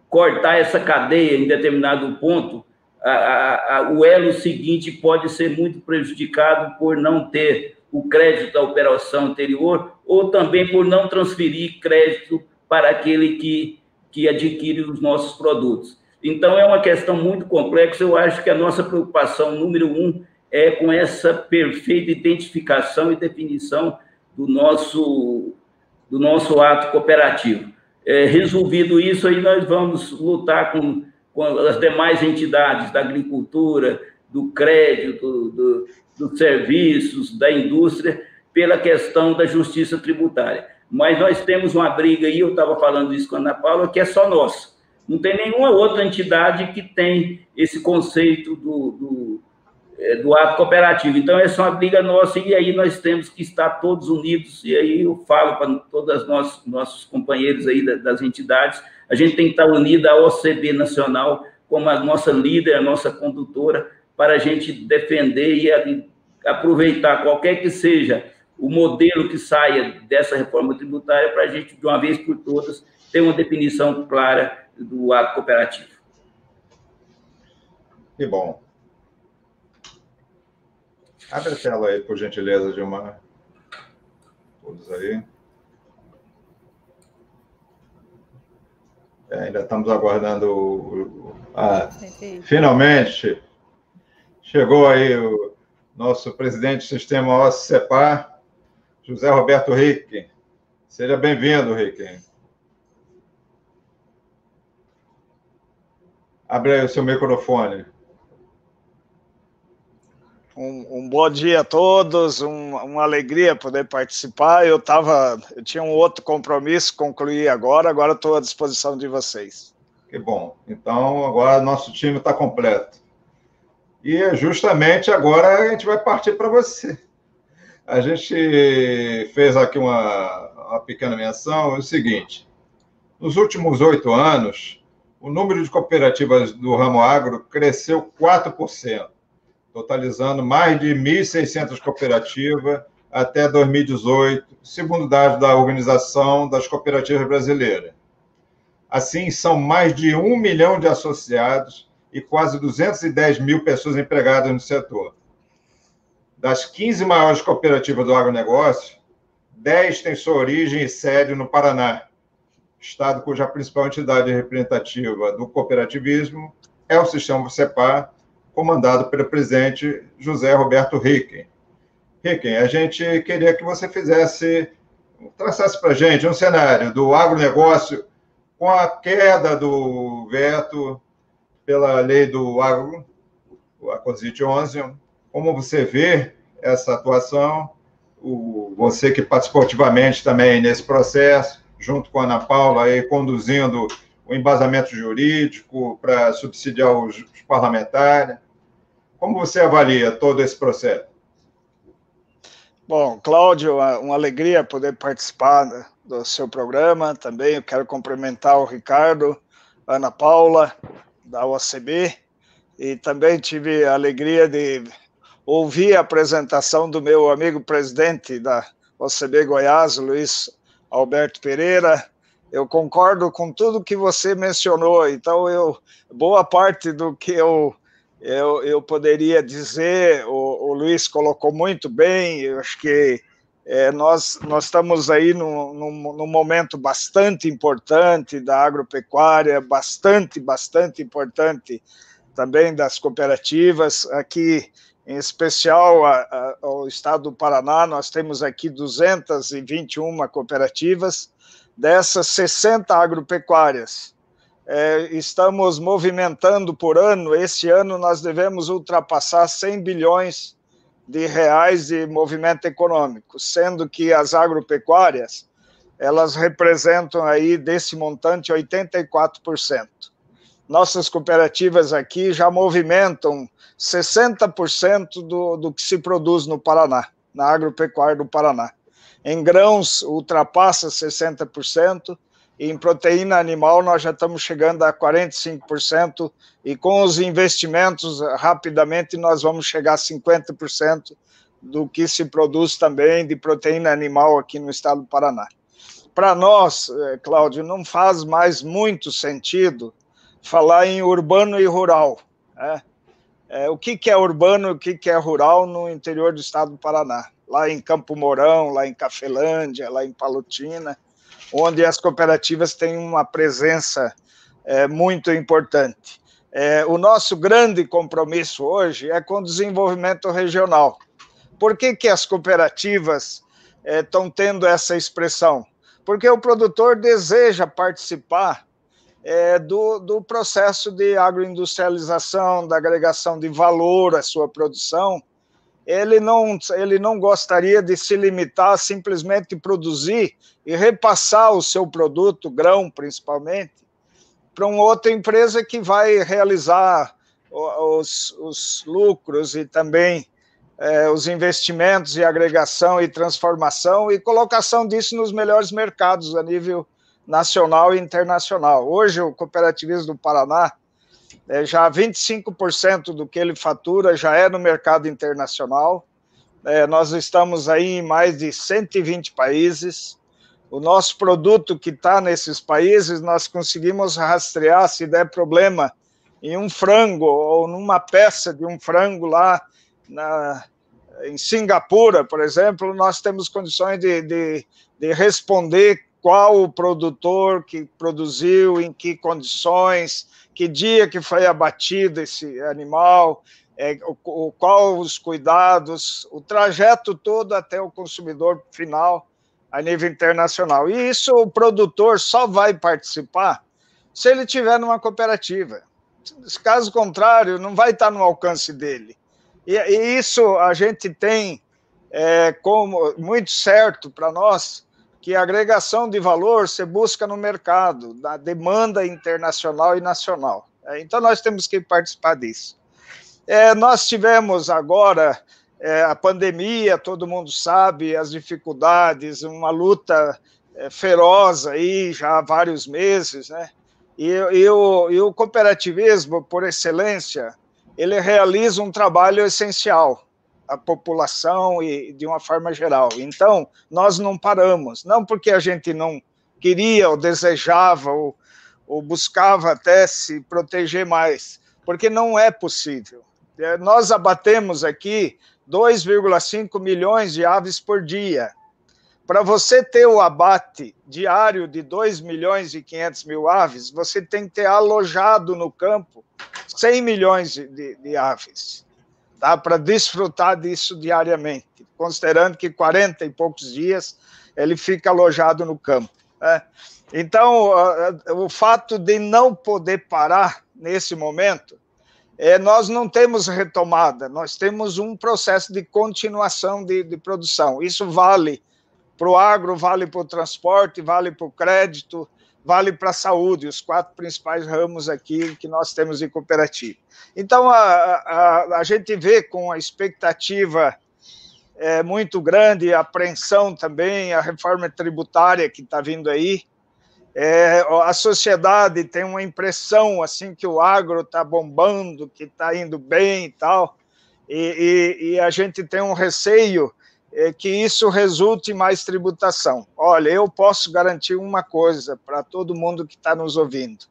cortar essa cadeia em determinado ponto, a, a, o elo seguinte pode ser muito prejudicado por não ter o crédito da operação anterior ou também por não transferir crédito para aquele que, que adquire os nossos produtos. Então, é uma questão muito complexa. Eu acho que a nossa preocupação número um é com essa perfeita identificação e definição do nosso, do nosso ato cooperativo. É, resolvido isso, aí nós vamos lutar com com as demais entidades da agricultura, do crédito, do, dos serviços, da indústria, pela questão da justiça tributária. Mas nós temos uma briga aí, eu estava falando isso com a Ana Paula, que é só nossa. Não tem nenhuma outra entidade que tem esse conceito do, do, do ato cooperativo. Então, essa é uma briga nossa, e aí nós temos que estar todos unidos, e aí eu falo para todos os nossos, nossos companheiros aí das entidades, a gente tem que estar unido à OCB Nacional como a nossa líder, a nossa condutora, para a gente defender e aproveitar qualquer que seja o modelo que saia dessa reforma tributária para a gente, de uma vez por todas, ter uma definição clara do ato cooperativo. Que bom. Abre a tela aí, por gentileza, Gilmar. Todos aí. É, ainda estamos aguardando o, ah, finalmente chegou aí o nosso presidente do sistema OSCEPAR, José Roberto Rick. Seja bem-vindo, Rick. Abre aí o seu microfone. Um, um, bom dia a todos, um, uma alegria poder participar. Eu tava, eu tinha um outro compromisso, concluí agora, agora estou à disposição de vocês. Que bom. Então agora nosso time está completo. E justamente agora a gente vai partir para você. A gente fez aqui uma, uma pequena menção, é o seguinte: nos últimos oito anos, o número de cooperativas do ramo agro cresceu 4%, totalizando mais de 1.600 cooperativas até 2018, segundo dados da Organização das Cooperativas Brasileiras. Assim, são mais de um milhão de associados e quase 210 mil pessoas empregadas no setor. Das 15 maiores cooperativas do agronegócio, 10 têm sua origem e sede no Paraná, estado cuja principal entidade representativa do cooperativismo é o Sistema CEPAR, comandado pelo presidente José Roberto Ricken. Ricken, a gente queria que você fizesse, traçasse para a gente um cenário do agronegócio com a queda do veto pela lei do agro, a COSIT 11, como você vê essa atuação, o, você que participou ativamente também nesse processo, junto com a Ana Paula, aí, conduzindo o embasamento jurídico para subsidiar os, parlamentares. Como você avalia todo esse processo? Bom, Cláudio, uma alegria poder participar do seu programa. Também eu quero cumprimentar o Ricardo, Ana Paula, da OCB, e também tive a alegria de ouvir a apresentação do meu amigo presidente da OCB Goiás, Luiz Alberto Pereira. Eu concordo com tudo que você mencionou. Então, eu boa parte do que eu eu, eu poderia dizer, o, o Luiz colocou muito bem. Eu acho que é, nós, nós estamos aí num, num, num, momento bastante importante da agropecuária, bastante, bastante importante também das cooperativas. Aqui em especial a, a, ao estado do Paraná, nós temos aqui 221 cooperativas, dessas 60 agropecuárias. É, estamos movimentando por ano, esse ano nós devemos ultrapassar 100 bilhões de reais de movimento econômico, sendo que as agropecuárias, elas representam aí desse montante 84%. Nossas cooperativas aqui já movimentam 60% do, do que se produz no Paraná, na agropecuária do Paraná. Em grãos, ultrapassa 60%, e em proteína animal nós já estamos chegando a 45%, e com os investimentos, rapidamente, nós vamos chegar a 50% do que se produz também de proteína animal aqui no estado do Paraná. Para nós, eh, Cláudio, não faz mais muito sentido falar em urbano e rural. Né? É, o que, que é urbano e o que, que é rural no interior do estado do Paraná? Lá em Campo Mourão, lá em Cafelândia, lá em Palotina, onde as cooperativas têm uma presença é, muito importante. É, o nosso grande compromisso hoje é com o desenvolvimento regional. Por que, que as cooperativas estão é, tendo essa expressão? Porque o produtor deseja participar é, do, do processo de agroindustrialização, da agregação de valor à sua produção, ele não, ele não gostaria de se limitar a simplesmente produzir e repassar o seu produto, grão principalmente, para uma outra empresa que vai realizar os, os lucros e também é, os investimentos e agregação e transformação e colocação disso nos melhores mercados a nível nacional e internacional. Hoje, o cooperativismo do Paraná, é, já 25% do que ele fatura já é no mercado internacional. É, nós estamos aí em mais de 120 países. O nosso produto que está nesses países, nós conseguimos rastrear se der problema em um frango ou numa peça de um frango lá na, em Singapura, por exemplo, nós temos condições de, de, de responder qual o produtor que produziu, em que condições, que dia que foi abatido esse animal, é, o, o, qual os cuidados, o trajeto todo até o consumidor final a nível internacional. E isso o produtor só vai participar se ele tiver numa cooperativa. Caso contrário, não vai estar no alcance dele. E, e isso a gente tem é, como muito certo para nós que a agregação de valor se busca no mercado, na demanda internacional e nacional. É, então, nós temos que participar disso. É, nós tivemos agora é, a pandemia, todo mundo sabe, as dificuldades, uma luta é, feroz aí já há vários meses, né? E, e, o, e o cooperativismo, por excelência, ele realiza um trabalho essencial à população e de uma forma geral. Então, nós não paramos, não porque a gente não queria ou desejava ou, ou buscava até se proteger mais, porque não é possível. É, nós abatemos aqui 2,5 milhões de aves por dia. Para você ter o abate diário de 2 milhões e 500 mil aves, você tem que ter alojado no campo 100 milhões de, de, de aves, tá? para desfrutar disso diariamente, considerando que 40 e poucos dias ele fica alojado no campo. Né? Então, o fato de não poder parar nesse momento é, nós não temos retomada, nós temos um processo de continuação de, de produção. Isso vale para o agro, vale para o transporte, vale para o crédito, vale para a saúde, os quatro principais ramos aqui que nós temos em cooperativa. Então, a, a, a gente vê com a expectativa é, muito grande, a apreensão também, a reforma tributária que está vindo aí, é, a sociedade tem uma impressão assim que o agro está bombando, que está indo bem e tal, e, e, e, a gente tem um receio é, que isso resulte em mais tributação. Olha, eu posso garantir uma coisa para todo mundo que está nos ouvindo: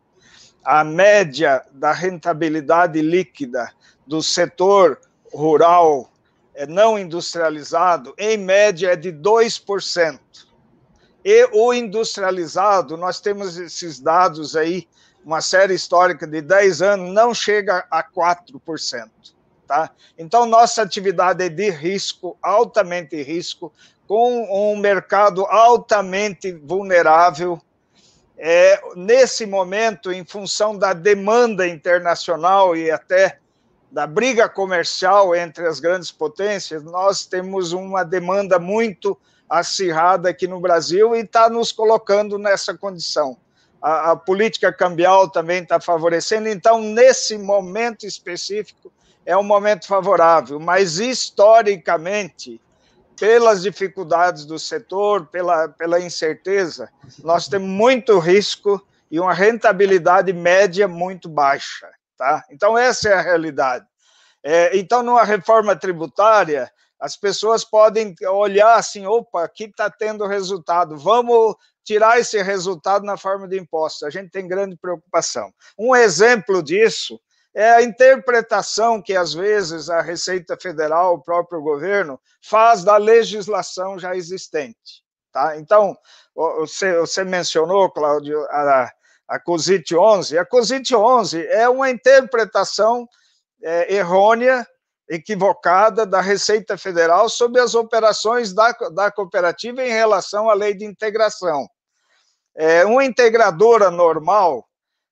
a média da rentabilidade líquida do setor rural é, não industrializado, em média, é de 2%. E o industrializado, nós temos esses dados aí, uma série histórica de 10 anos, não chega a 4%. Tá? Então, nossa atividade é de risco, altamente risco, com um mercado altamente vulnerável. É, nesse momento, em função da demanda internacional e até da briga comercial entre as grandes potências, nós temos uma demanda muito acirrada aqui no Brasil e está nos colocando nessa condição. A, a política cambial também está favorecendo, então, nesse momento específico, é um momento favorável, mas historicamente, pelas dificuldades do setor, pela, pela incerteza, nós temos muito risco e uma rentabilidade média muito baixa. Tá? Então, essa é a realidade. É, então, numa reforma tributária, as pessoas podem olhar assim, opa, aqui está tendo resultado, vamos tirar esse resultado na forma de impostos. A gente tem grande preocupação. Um exemplo disso é a interpretação que, às vezes, a Receita Federal, o próprio governo, faz da legislação já existente. Tá? Então, você, você mencionou, Cláudio, a, a COSIT 11. A COSIT 11 é uma interpretação é, errônea equivocada da Receita Federal sobre as operações da, da cooperativa em relação à lei de integração. É, uma integradora normal,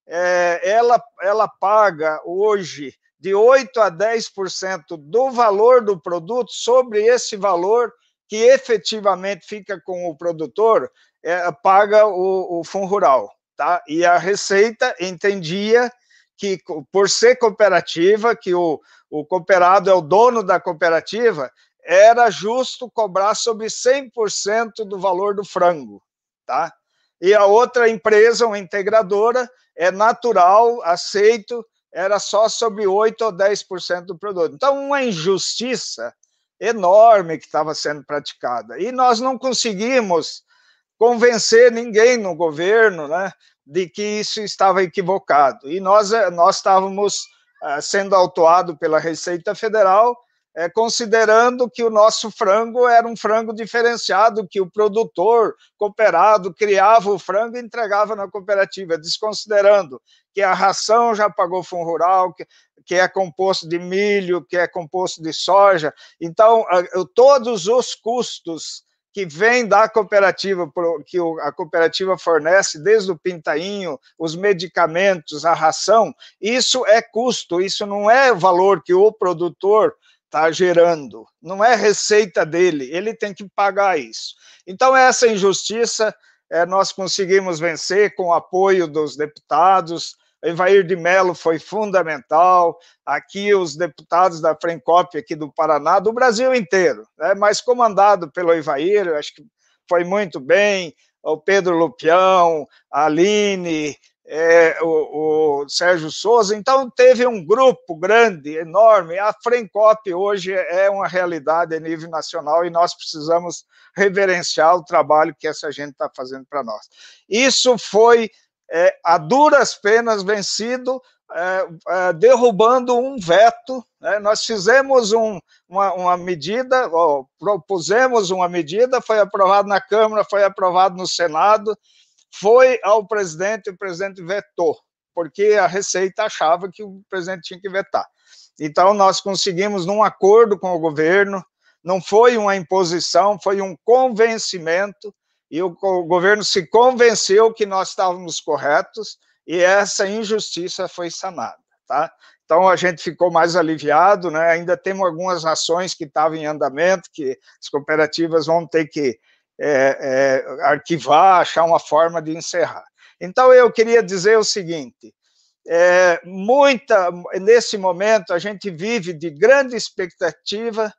é, ela, ela paga hoje de 8% a 10% do valor do produto sobre esse valor que efetivamente fica com o produtor, é, paga o, o Fundo Rural. Tá? E a Receita entendia que, por ser cooperativa, que o, o cooperado é o dono da cooperativa, era justo cobrar sobre 100% do valor do frango, tá? E a outra empresa, uma integradora, é natural, aceito, era só sobre 8 ou 10% do produto. Então, uma injustiça enorme que estava sendo praticada. E nós não conseguimos convencer ninguém no governo, né, de que isso estava equivocado. E nós, eh, nós estávamos uh, sendo autuado pela Receita Federal, uh, considerando que o nosso frango era um frango diferenciado, que o produtor cooperado criava o frango e entregava na cooperativa, desconsiderando que a ração já pagou fundo rural, que, que é composto de milho, que é composto de soja. Então, todos os custos que vem da cooperativa, que a cooperativa fornece, desde o pintainho, os medicamentos, a ração, isso é custo, isso não é valor que o produtor está gerando, não é receita dele, ele tem que pagar isso. Então, essa injustiça é, nós conseguimos vencer com o apoio dos deputados, Evair de Mello foi fundamental, aqui os deputados da Frencop aqui do Paraná, do Brasil inteiro, né, mas comandado pelo Evair, acho que foi muito bem, o Pedro Lupião, a Aline, é, o, o, Sérgio Souza, então teve um grupo grande, enorme, a Frencop hoje é uma realidade a nível nacional e nós precisamos reverenciar o trabalho que essa gente está fazendo para nós. Isso foi é, a duras penas vencido, é, é, derrubando um veto. Né? Nós fizemos um, uma, uma, medida, propusemos uma medida, foi aprovado na Câmara, foi aprovado no Senado, foi ao presidente, o presidente vetou, porque a Receita achava que o presidente tinha que vetar. Então, nós conseguimos, num acordo com o governo, não foi uma imposição, foi um convencimento e o, o governo se convenceu que nós estávamos corretos e essa injustiça foi sanada, tá? Então a gente ficou mais aliviado, né? Ainda temos algumas ações que estavam em andamento, que as cooperativas vão ter que é, é, arquivar, achar uma forma de encerrar. Então eu queria dizer o seguinte: é, muita nesse momento a gente vive de grande expectativa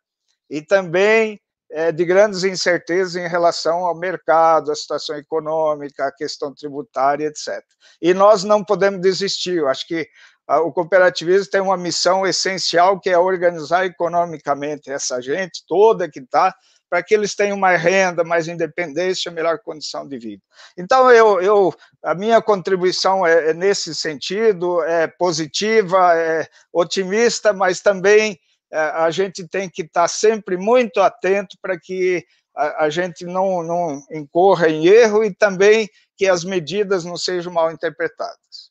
e também é, de grandes incertezas em relação ao mercado, à situação econômica, à questão tributária, etc. E nós não podemos desistir. Eu acho que o cooperativismo tem uma missão essencial que é organizar economicamente essa gente toda que está para que eles tenham mais renda, mais independência, melhor condição de vida. Então, eu, eu a minha contribuição é, é nesse sentido, é positiva, é otimista, mas também é, a gente tem que estar sempre muito atento para que a, a, gente não, não incorra em erro e também que as medidas não sejam mal interpretadas.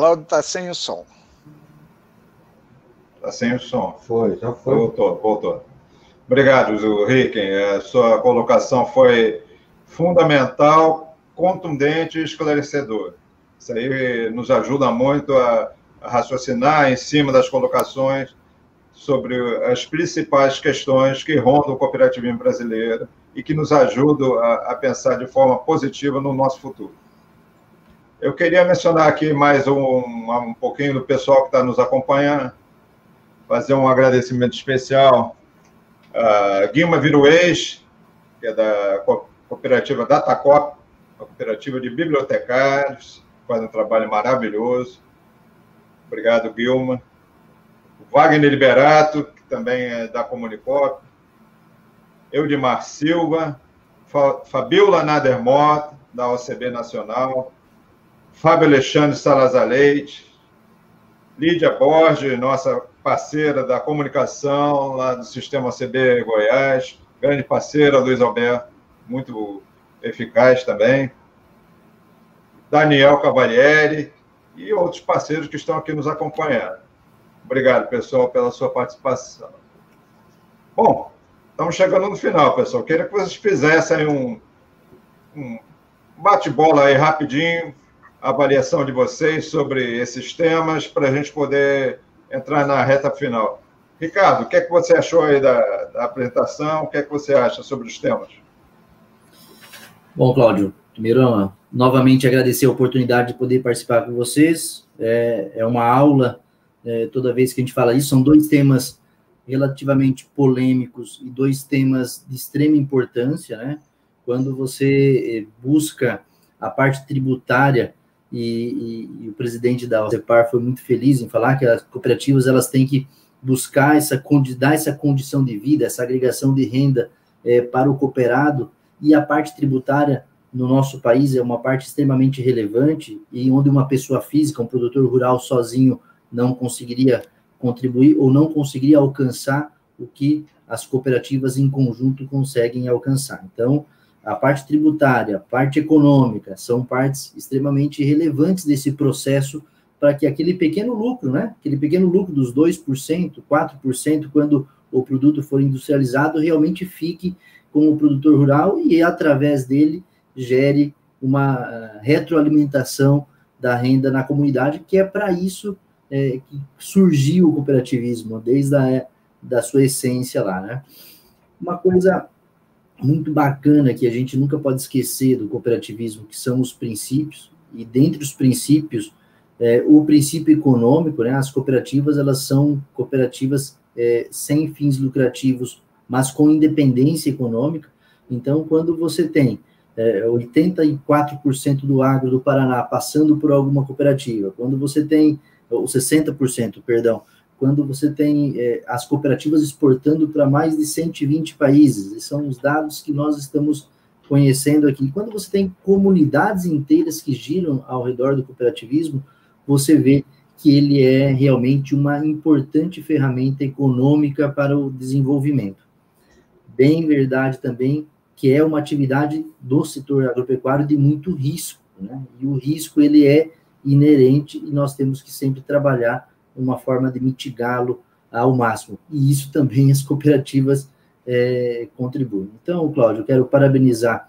Cláudio está sem o som. Está sem o som. Foi, já foi. Voltou, voltou. Obrigado, Ricken. A sua colocação foi fundamental, contundente e esclarecedora. Isso aí nos ajuda muito a, a raciocinar em cima das colocações sobre as principais questões que rondam o cooperativismo brasileiro e que nos ajudam a, a pensar de forma positiva no nosso futuro. Eu queria mencionar aqui mais um, um pouquinho do pessoal que está nos acompanhando, fazer um agradecimento especial a Guilma Viruês, que é da cooperativa Datacop, cooperativa de bibliotecários, faz um trabalho maravilhoso. Obrigado, Guilma. Wagner Liberato, que também é da Comunicop. Eudimar Silva, Fabiola Nadermota, da OCB Nacional. Fábio Alexandre Salazar Leite, Lídia Borges, nossa parceira da comunicação lá do Sistema CB Goiás, grande parceira, Luiz Alberto, muito eficaz também. Daniel Cavalieri e outros parceiros que estão aqui nos acompanhando. Obrigado, pessoal, pela sua participação. Bom, estamos chegando no final, pessoal. Queria que vocês fizessem um, um bate-bola aí rapidinho, avaliação de vocês sobre esses temas para a gente poder entrar na reta final. Ricardo, o que é que você achou aí da, da apresentação? O que é que você acha sobre os temas? Bom, Cláudio, primeiro, novamente agradecer a oportunidade de poder participar com vocês. É, é uma aula, é, toda vez que a gente fala isso, são dois temas relativamente polêmicos e dois temas de extrema importância, né? Quando você é, busca a parte tributária e, e, e, o presidente da OCEPAR foi muito feliz em falar que as cooperativas elas têm que buscar essa dar essa condição de vida, essa agregação de renda é, para o cooperado e a parte tributária no nosso país é uma parte extremamente relevante e onde uma pessoa física, um produtor rural sozinho não conseguiria contribuir ou não conseguiria alcançar o que as cooperativas em conjunto conseguem alcançar. Então, a parte tributária, a parte econômica, são partes extremamente relevantes desse processo para que aquele pequeno lucro, né, aquele pequeno lucro dos 2%, 4%, quando o produto for industrializado, realmente fique com o produtor rural e, através dele, gere uma ah, retroalimentação da renda na comunidade, que é para isso é, que surgiu o cooperativismo, desde a da sua essência lá, né? Uma coisa muito bacana que a gente nunca pode esquecer do cooperativismo, que são os princípios, e dentre os princípios, é, o princípio econômico, né? As cooperativas, elas são cooperativas é, sem fins lucrativos, mas com independência econômica. Então, quando você tem é, 84% do agro do Paraná passando por alguma cooperativa, quando você tem, ou 60%, perdão, quando você tem é, as cooperativas exportando para mais de 120 países, e são os dados que nós estamos conhecendo aqui. Quando você tem comunidades inteiras que giram ao redor do cooperativismo, você vê que ele é realmente uma importante ferramenta econômica para o desenvolvimento. Bem verdade também que é uma atividade do setor agropecuário de muito risco, né? E o risco ele é inerente e nós temos que sempre trabalhar uma forma de mitigá-lo ao máximo. E isso também as cooperativas é, contribuem. Então, Cláudio, quero parabenizar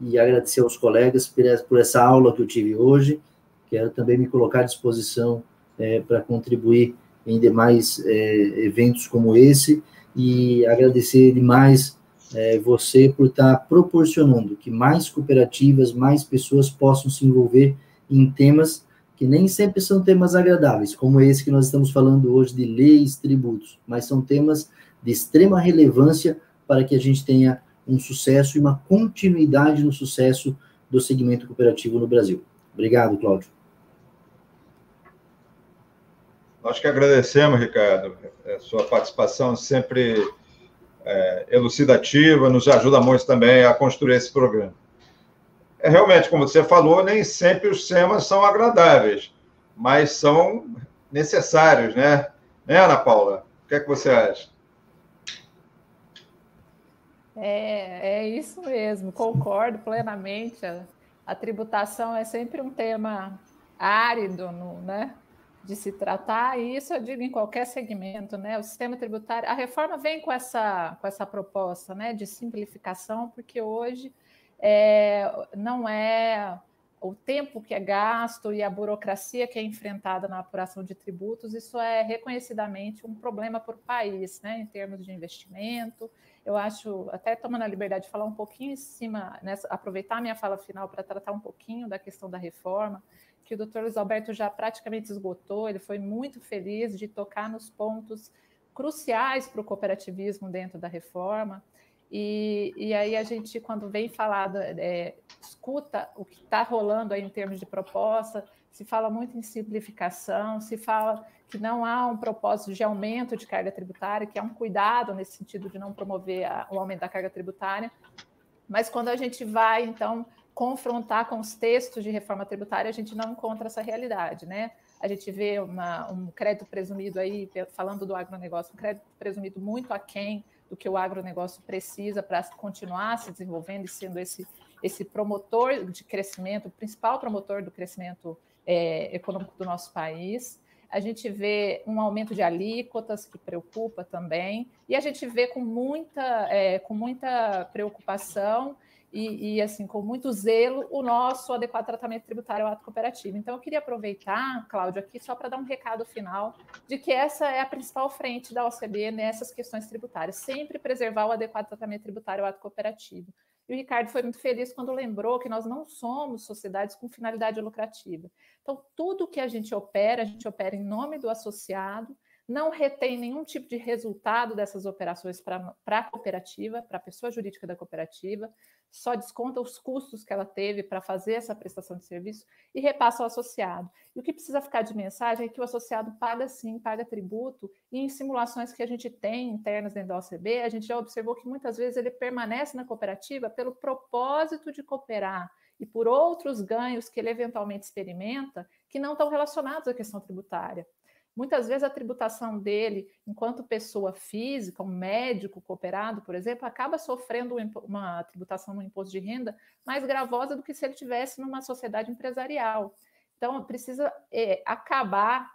e agradecer aos colegas por essa aula que eu tive hoje. Quero também me colocar à disposição é, para contribuir em demais é, eventos como esse e agradecer demais é, você por estar proporcionando que mais cooperativas, mais pessoas possam se envolver em temas que nem sempre são temas agradáveis, como esse que nós estamos falando hoje de leis, tributos, mas são temas de extrema relevância para que a gente tenha um sucesso e uma continuidade no sucesso do segmento cooperativo no Brasil. Obrigado, Cláudio. Nós que agradecemos, Ricardo, a sua participação sempre é, elucidativa, nos ajuda muito também a construir esse programa realmente, como você falou, nem sempre os temas são agradáveis, mas são necessários, né? Né, Ana Paula? O que é que você acha? É, é isso mesmo, concordo plenamente. A, a tributação é sempre um tema árido, no, né? de se tratar, e isso eu digo em qualquer segmento, né? O sistema tributário, a reforma vem com essa, com essa proposta né, de simplificação, porque hoje é, não é o tempo que é gasto e a burocracia que é enfrentada na apuração de tributos, isso é reconhecidamente um problema para o país, né, em termos de investimento. Eu acho, até tomando a liberdade de falar um pouquinho em cima, nessa, aproveitar a minha fala final para tratar um pouquinho da questão da reforma, que o doutor Luiz Alberto já praticamente esgotou, ele foi muito feliz de tocar nos pontos cruciais para o cooperativismo dentro da reforma. E, e aí a gente, quando vem falado, é, escuta o que está rolando aí em termos de proposta, se fala muito em simplificação, se fala que não há um propósito de aumento de carga tributária, que há um cuidado nesse sentido de não promover a, o aumento da carga tributária. Mas quando a gente vai, então, confrontar com os textos de reforma tributária, a gente não encontra essa realidade, né? A gente vê uma, um crédito presumido aí, falando do agronegócio, um crédito presumido muito aquém do que o agronegócio precisa para continuar se desenvolvendo e sendo esse, esse promotor de crescimento, o principal promotor do crescimento é, econômico do nosso país. A gente vê um aumento de alíquotas que preocupa também, e a gente vê com muita, é, com muita preocupação e, e, assim, com muito zelo, o nosso adequado tratamento tributário ao ato cooperativo. Então, eu queria aproveitar, Cláudio, aqui só para dar um recado final de que essa é a principal frente da OCB nessas questões tributárias, sempre preservar o adequado tratamento tributário ao ato cooperativo. E o Ricardo foi muito feliz quando lembrou que nós não somos sociedades com finalidade lucrativa. Então, tudo que a gente opera, a gente opera em nome do associado, não retém nenhum tipo de resultado dessas operações para a cooperativa, para a pessoa jurídica da cooperativa, só desconta os custos que ela teve para fazer essa prestação de serviço e repassa ao associado. E o que precisa ficar de mensagem é que o associado paga sim, paga tributo, e em simulações que a gente tem internas dentro da OCB, a gente já observou que muitas vezes ele permanece na cooperativa pelo propósito de cooperar e por outros ganhos que ele eventualmente experimenta que não estão relacionados à questão tributária. Muitas vezes a tributação dele, enquanto pessoa física, um médico cooperado, por exemplo, acaba sofrendo uma tributação no imposto de renda mais gravosa do que se ele tivesse numa sociedade empresarial. Então, precisa é, acabar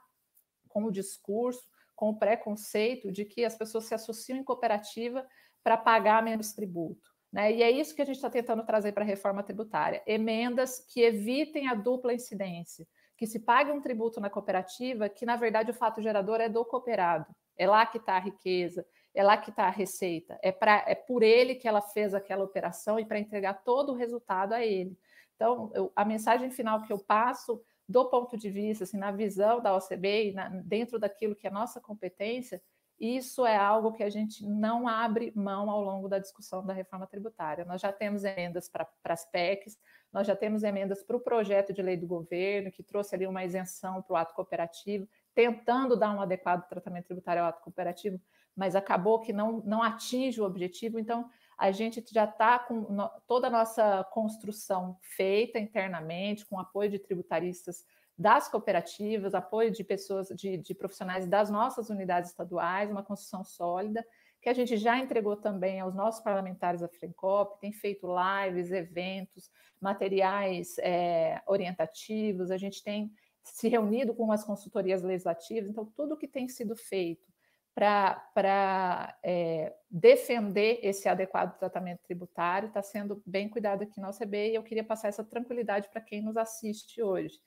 com o discurso, com o preconceito de que as pessoas se associam em cooperativa para pagar menos tributo. Né? E é isso que a gente está tentando trazer para a reforma tributária: emendas que evitem a dupla incidência, que se pague um tributo na cooperativa, que na verdade o fato gerador é do cooperado, é lá que está a riqueza, é lá que está a receita, é, pra, é por ele que ela fez aquela operação e para entregar todo o resultado a ele. Então, eu, a mensagem final que eu passo do ponto de vista, assim, na visão da OCB e na, dentro daquilo que é nossa competência, isso é algo que a gente não abre mão ao longo da discussão da reforma tributária. Nós já temos emendas para as PECs, nós já temos emendas para o projeto de lei do governo, que trouxe ali uma isenção para o ato cooperativo, tentando dar um adequado tratamento tributário ao ato cooperativo, mas acabou que não, não atinge o objetivo. Então, a gente já está com toda a nossa construção feita internamente, com apoio de tributaristas das cooperativas, apoio de pessoas, de, de profissionais das nossas unidades estaduais, uma construção sólida, que a gente já entregou também aos nossos parlamentares da FRENCOP, tem feito lives, eventos, materiais é, orientativos, a gente tem se reunido com as consultorias legislativas, então tudo que tem sido feito para é, defender esse adequado tratamento tributário está sendo bem cuidado aqui na OCB e eu queria passar essa tranquilidade para quem nos assiste hoje.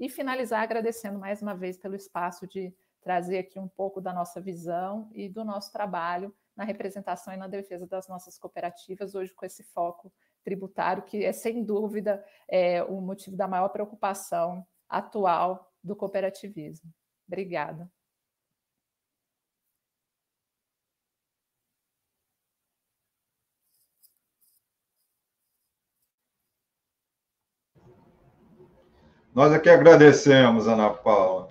E finalizar agradecendo mais uma vez pelo espaço de trazer aqui um pouco da nossa visão e do nosso trabalho na representação e na defesa das nossas cooperativas, hoje com esse foco tributário, que é sem dúvida é, o motivo da maior preocupação atual do cooperativismo. Obrigada. Nós aqui agradecemos, Ana Paula.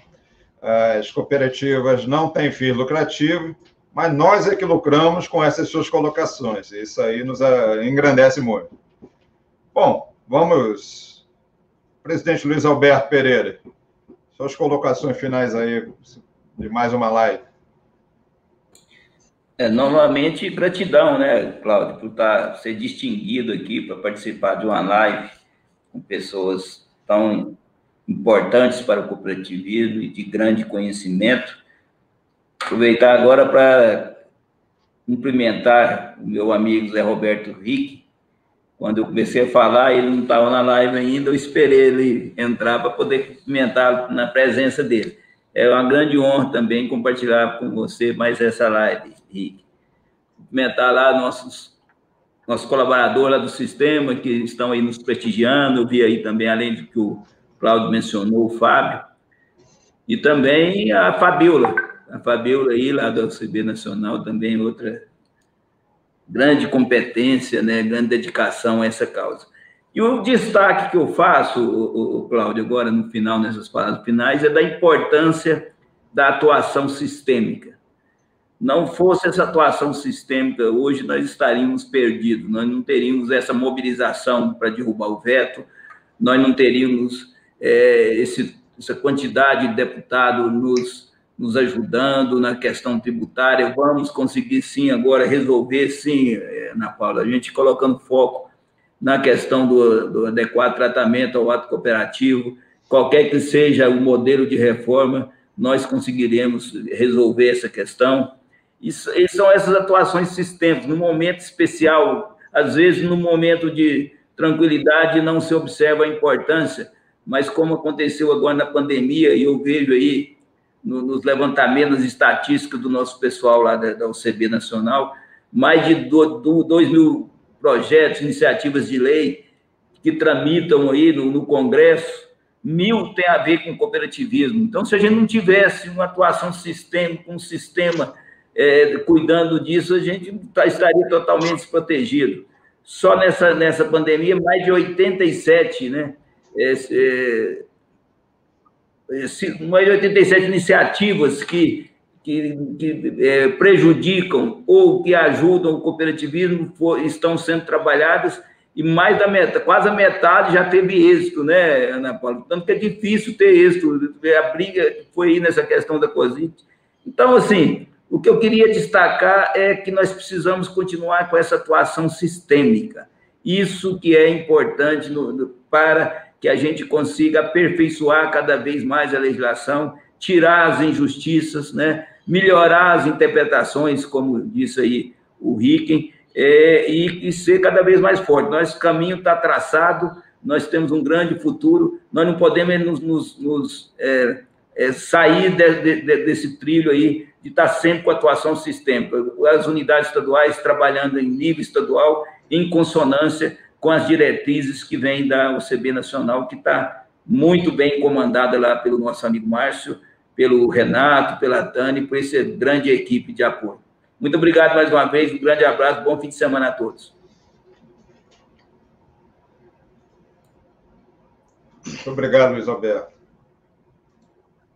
As cooperativas não têm fim lucrativo, mas nós é que lucramos com essas suas colocações. Isso aí nos ah, engrandece muito. Bom, vamos. Presidente Luiz Alberto Pereira, suas colocações finais aí de mais uma live. É, novamente, gratidão, né, Cláudio, por estar, ser distinguido aqui para participar de uma live com pessoas tão importantes para o cooperativismo e de grande conhecimento. Aproveitar agora para cumprimentar o meu amigo Zé Roberto Rick. Quando eu comecei a falar, ele não estava na live ainda, eu esperei ele entrar para poder cumprimentar na presença dele. É uma grande honra também compartilhar com você mais essa live, Rick. Cumprimentar lá nossos nossos colaboradores lá do sistema que estão aí nos prestigiando. Eu vi aí também, além do que o Cláudio mencionou o Fábio, e também a Fabiola, a Fabiola aí lá da UCB Nacional, também outra grande competência, né, grande dedicação a essa causa. E o destaque que eu faço, o, o Cláudio, agora no final, nessas palavras finais, é da importância da atuação sistêmica. Não fosse essa atuação sistêmica, hoje nós estaríamos perdidos, nós não teríamos essa mobilização para derrubar o veto, nós não teríamos é, esse, essa quantidade de deputados nos, nos ajudando na questão tributária. Vamos conseguir, sim, agora resolver, sim, é, Ana Paula, a gente colocando foco na questão do, do adequado tratamento ao ato cooperativo, qualquer que seja o modelo de reforma, nós conseguiremos resolver essa questão. Isso, e são essas atuações sistêmicas, no momento especial, às vezes no momento de tranquilidade não se observa a importância mas como aconteceu agora na pandemia, e eu vejo aí no, nos levantamentos estatísticos do nosso pessoal lá da, da UCB Nacional, mais de 2 mil projetos, iniciativas de lei que tramitam aí no, no Congresso, mil tem a ver com cooperativismo. Então, se a gente não tivesse uma atuação sistêmica, um sistema é, cuidando disso, a gente tá, estaria totalmente desprotegido. Só nessa, nessa pandemia, mais de 87, né? Esse, esse, mais de 87 iniciativas que, que, que é, prejudicam ou que ajudam o cooperativismo for, estão sendo trabalhadas e mais da metade, quase a metade já teve êxito, né, Ana Paula? Tanto que é difícil ter êxito, a briga foi aí nessa questão da COSIT. Então, assim, o que eu queria destacar é que nós precisamos continuar com essa atuação sistêmica. Isso que é importante no, no, para que a gente consiga aperfeiçoar cada vez mais a legislação, tirar as injustiças, né? melhorar as interpretações, como disse aí o Ricken, é, e, e, ser cada vez mais forte. Nosso caminho está traçado, nós temos um grande futuro, nós não podemos nos, nos, nos é, é, sair de, de, desse trilho aí de estar tá sempre com atuação sistêmica. As unidades estaduais trabalhando em nível estadual, em consonância com as diretrizes que vêm da OCB Nacional, que está muito bem comandada lá pelo nosso amigo Márcio, pelo Renato, pela Dani, por essa grande equipe de apoio. Muito obrigado mais uma vez, um grande abraço, bom fim de semana a todos. Muito obrigado, Luiz Alberto.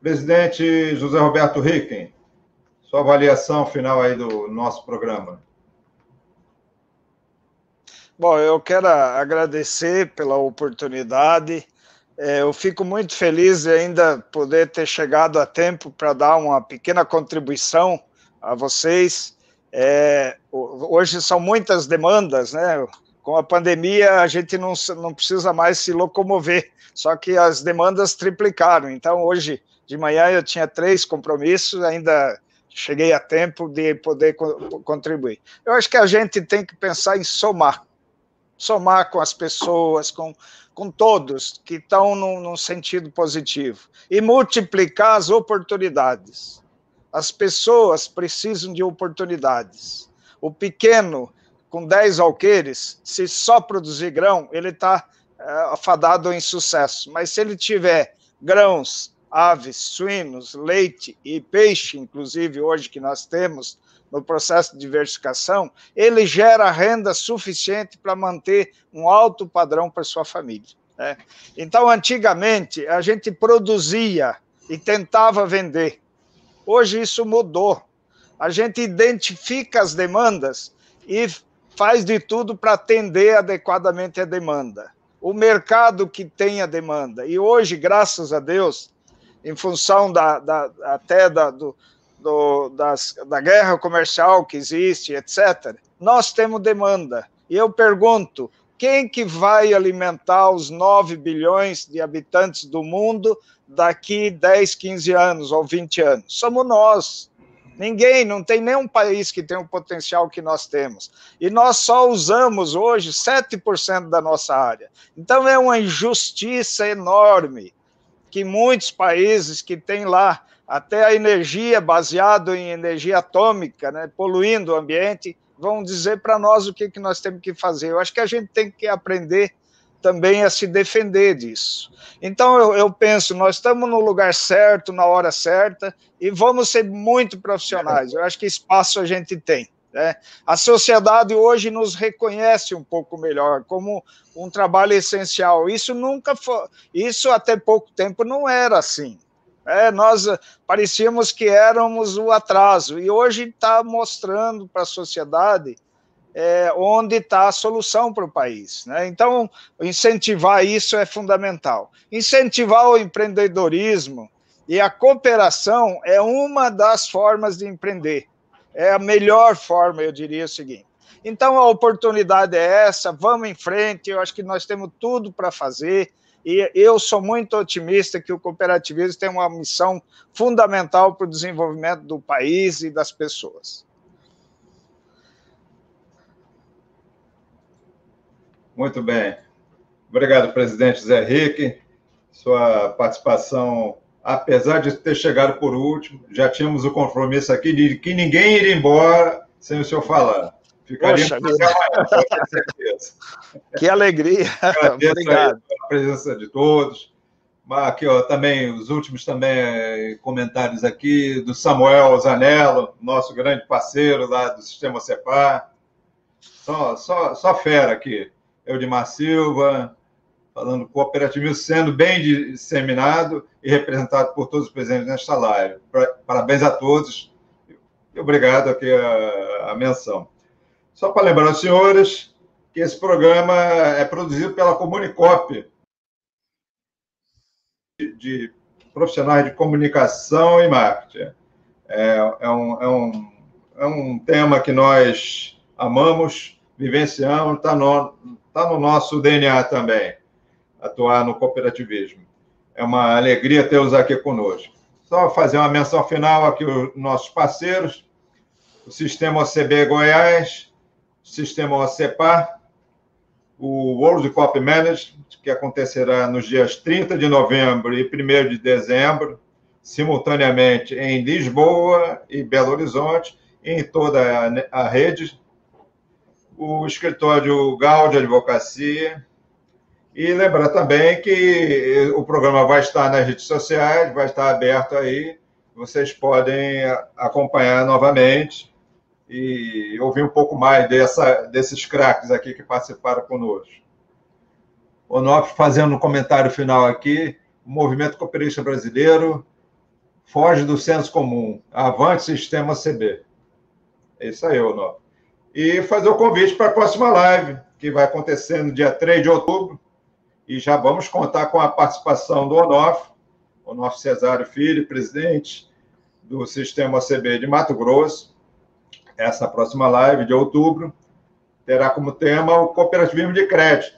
Presidente José Roberto Ricken, sua avaliação final aí do nosso programa. Bom, eu quero agradecer pela oportunidade. É, eu fico muito feliz de ainda poder ter chegado a tempo para dar uma pequena contribuição a vocês. É, hoje são muitas demandas, né? Com a pandemia, a gente não, não precisa mais se locomover, só que as demandas triplicaram. Então, hoje de manhã eu tinha três compromissos, ainda cheguei a tempo de poder co contribuir. Eu acho que a gente tem que pensar em somar somar com as pessoas, com, com todos que estão num, num sentido positivo e multiplicar as oportunidades. As pessoas precisam de oportunidades. O pequeno, com 10 alqueires, se só produzir grão, ele está é, afadado em sucesso. Mas se ele tiver grãos, aves, suínos, leite e peixe, inclusive hoje que nós temos, no processo de diversificação, ele gera renda suficiente para manter um alto padrão para sua família. Né? Então, antigamente, a gente produzia e tentava vender. Hoje isso mudou. A gente identifica as demandas e faz de tudo para atender adequadamente a demanda. O mercado que tem a demanda. E hoje, graças a Deus, em função da, da até da, do, do, das, da guerra comercial que existe, etc., nós temos demanda. E eu pergunto, quem que vai alimentar os 9 bilhões de habitantes do mundo daqui 10, 15 anos ou 20 anos? Somos nós. Ninguém, não tem nenhum país que tenha o potencial que nós temos. E nós só usamos hoje 7% da nossa área. Então é uma injustiça enorme que muitos países que têm lá até a energia baseada em energia atômica, né, poluindo o ambiente, vão dizer para nós o que, que nós temos que fazer. Eu acho que a gente tem que aprender também a se defender disso. Então, eu, eu, penso, nós estamos no lugar certo, na hora certa, e vamos ser muito profissionais. Eu acho que espaço a gente tem. Né? A sociedade hoje nos reconhece um pouco melhor como um trabalho essencial. Isso nunca foi, isso até pouco tempo não era assim. É, nós parecíamos que éramos o atraso, e hoje está mostrando para a sociedade é, onde está a solução para o país. Né? Então, incentivar isso é fundamental. Incentivar o empreendedorismo e a cooperação é uma das formas de empreender. É a melhor forma, eu diria o seguinte. Então, a oportunidade é essa, vamos em frente, eu acho que nós temos tudo para fazer. E eu sou muito otimista que o cooperativismo tem uma missão fundamental para o desenvolvimento do país e das pessoas. Muito bem. Obrigado, presidente Zé Henrique. Sua participação, apesar de ter chegado por último, já tínhamos o compromisso aqui de que ninguém iria embora sem o senhor falar. Ficaria Poxa, com certeza. Que alegria. Obrigado. A presença de todos. Aqui, ó, também, os últimos também eh, comentários aqui do Samuel Zanello, nosso grande parceiro lá do Sistema CEPAR. Só, só, só fera aqui. Eudimar Silva, falando cooperativismo sendo bem disseminado e representado por todos os presentes nesta live. Parabéns a todos e obrigado aqui a, a menção. Só para lembrar os senhores, que esse programa é produzido pela Comunicop, de, profissionais de comunicação e marketing. É, é, um, é, um, é um tema que nós amamos, vivenciamos, está no, tá no nosso DNA também, atuar no cooperativismo. É uma alegria tê-los aqui conosco. Só fazer uma menção final aqui os nossos parceiros, o Sistema OCB Goiás, Sistema OCEPAR, o World Cop Management, que acontecerá nos dias 30 de novembro e 1 de dezembro, simultaneamente em Lisboa e Belo Horizonte, em toda a rede, o escritório Gal de Advocacia, e lembrar também que o programa vai estar nas redes sociais, vai estar aberto aí, vocês podem acompanhar novamente e ouvir um pouco mais dessa, desses craques aqui que participaram conosco. Onofre, fazendo um comentário final aqui, o movimento cooperista brasileiro foge do senso comum, avante sistema CB. É isso aí, Onofre. E fazer o convite para a próxima live, que vai acontecer no dia 3 de outubro, e já vamos contar com a participação do Onofre, Onofre Cesário Filho, presidente do Sistema OCB de Mato Grosso, essa próxima live de outubro terá como tema o cooperativismo de crédito,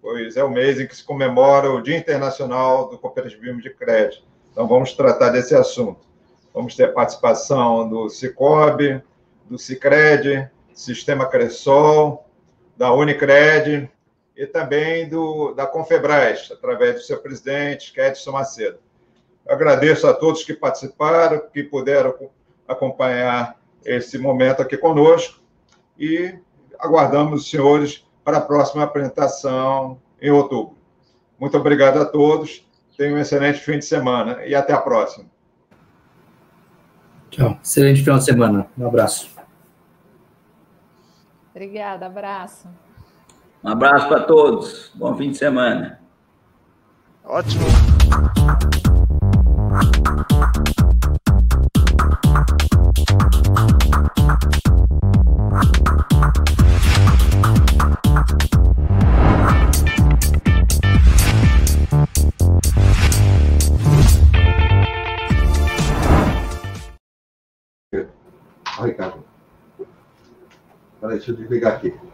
pois é o mês em que se comemora o Dia Internacional do Cooperativismo de Crédito. Então, vamos tratar desse assunto. Vamos ter participação do Cicobi, do Cicred, Sistema Cressol, da Unicred e também do, da Confebras, através do seu presidente, Edson Macedo. Agradeço a todos que participaram, que puderam acompanhar esse momento aqui conosco e aguardamos os senhores para a próxima apresentação em outubro. Muito obrigado a todos, tenham um excelente fim de semana e até a próxima. Tchau, excelente final de semana. Um abraço. Obrigada, abraço. Um abraço para todos, bom fim de semana. Ótimo. Peraí, deixa eu desligar aqui.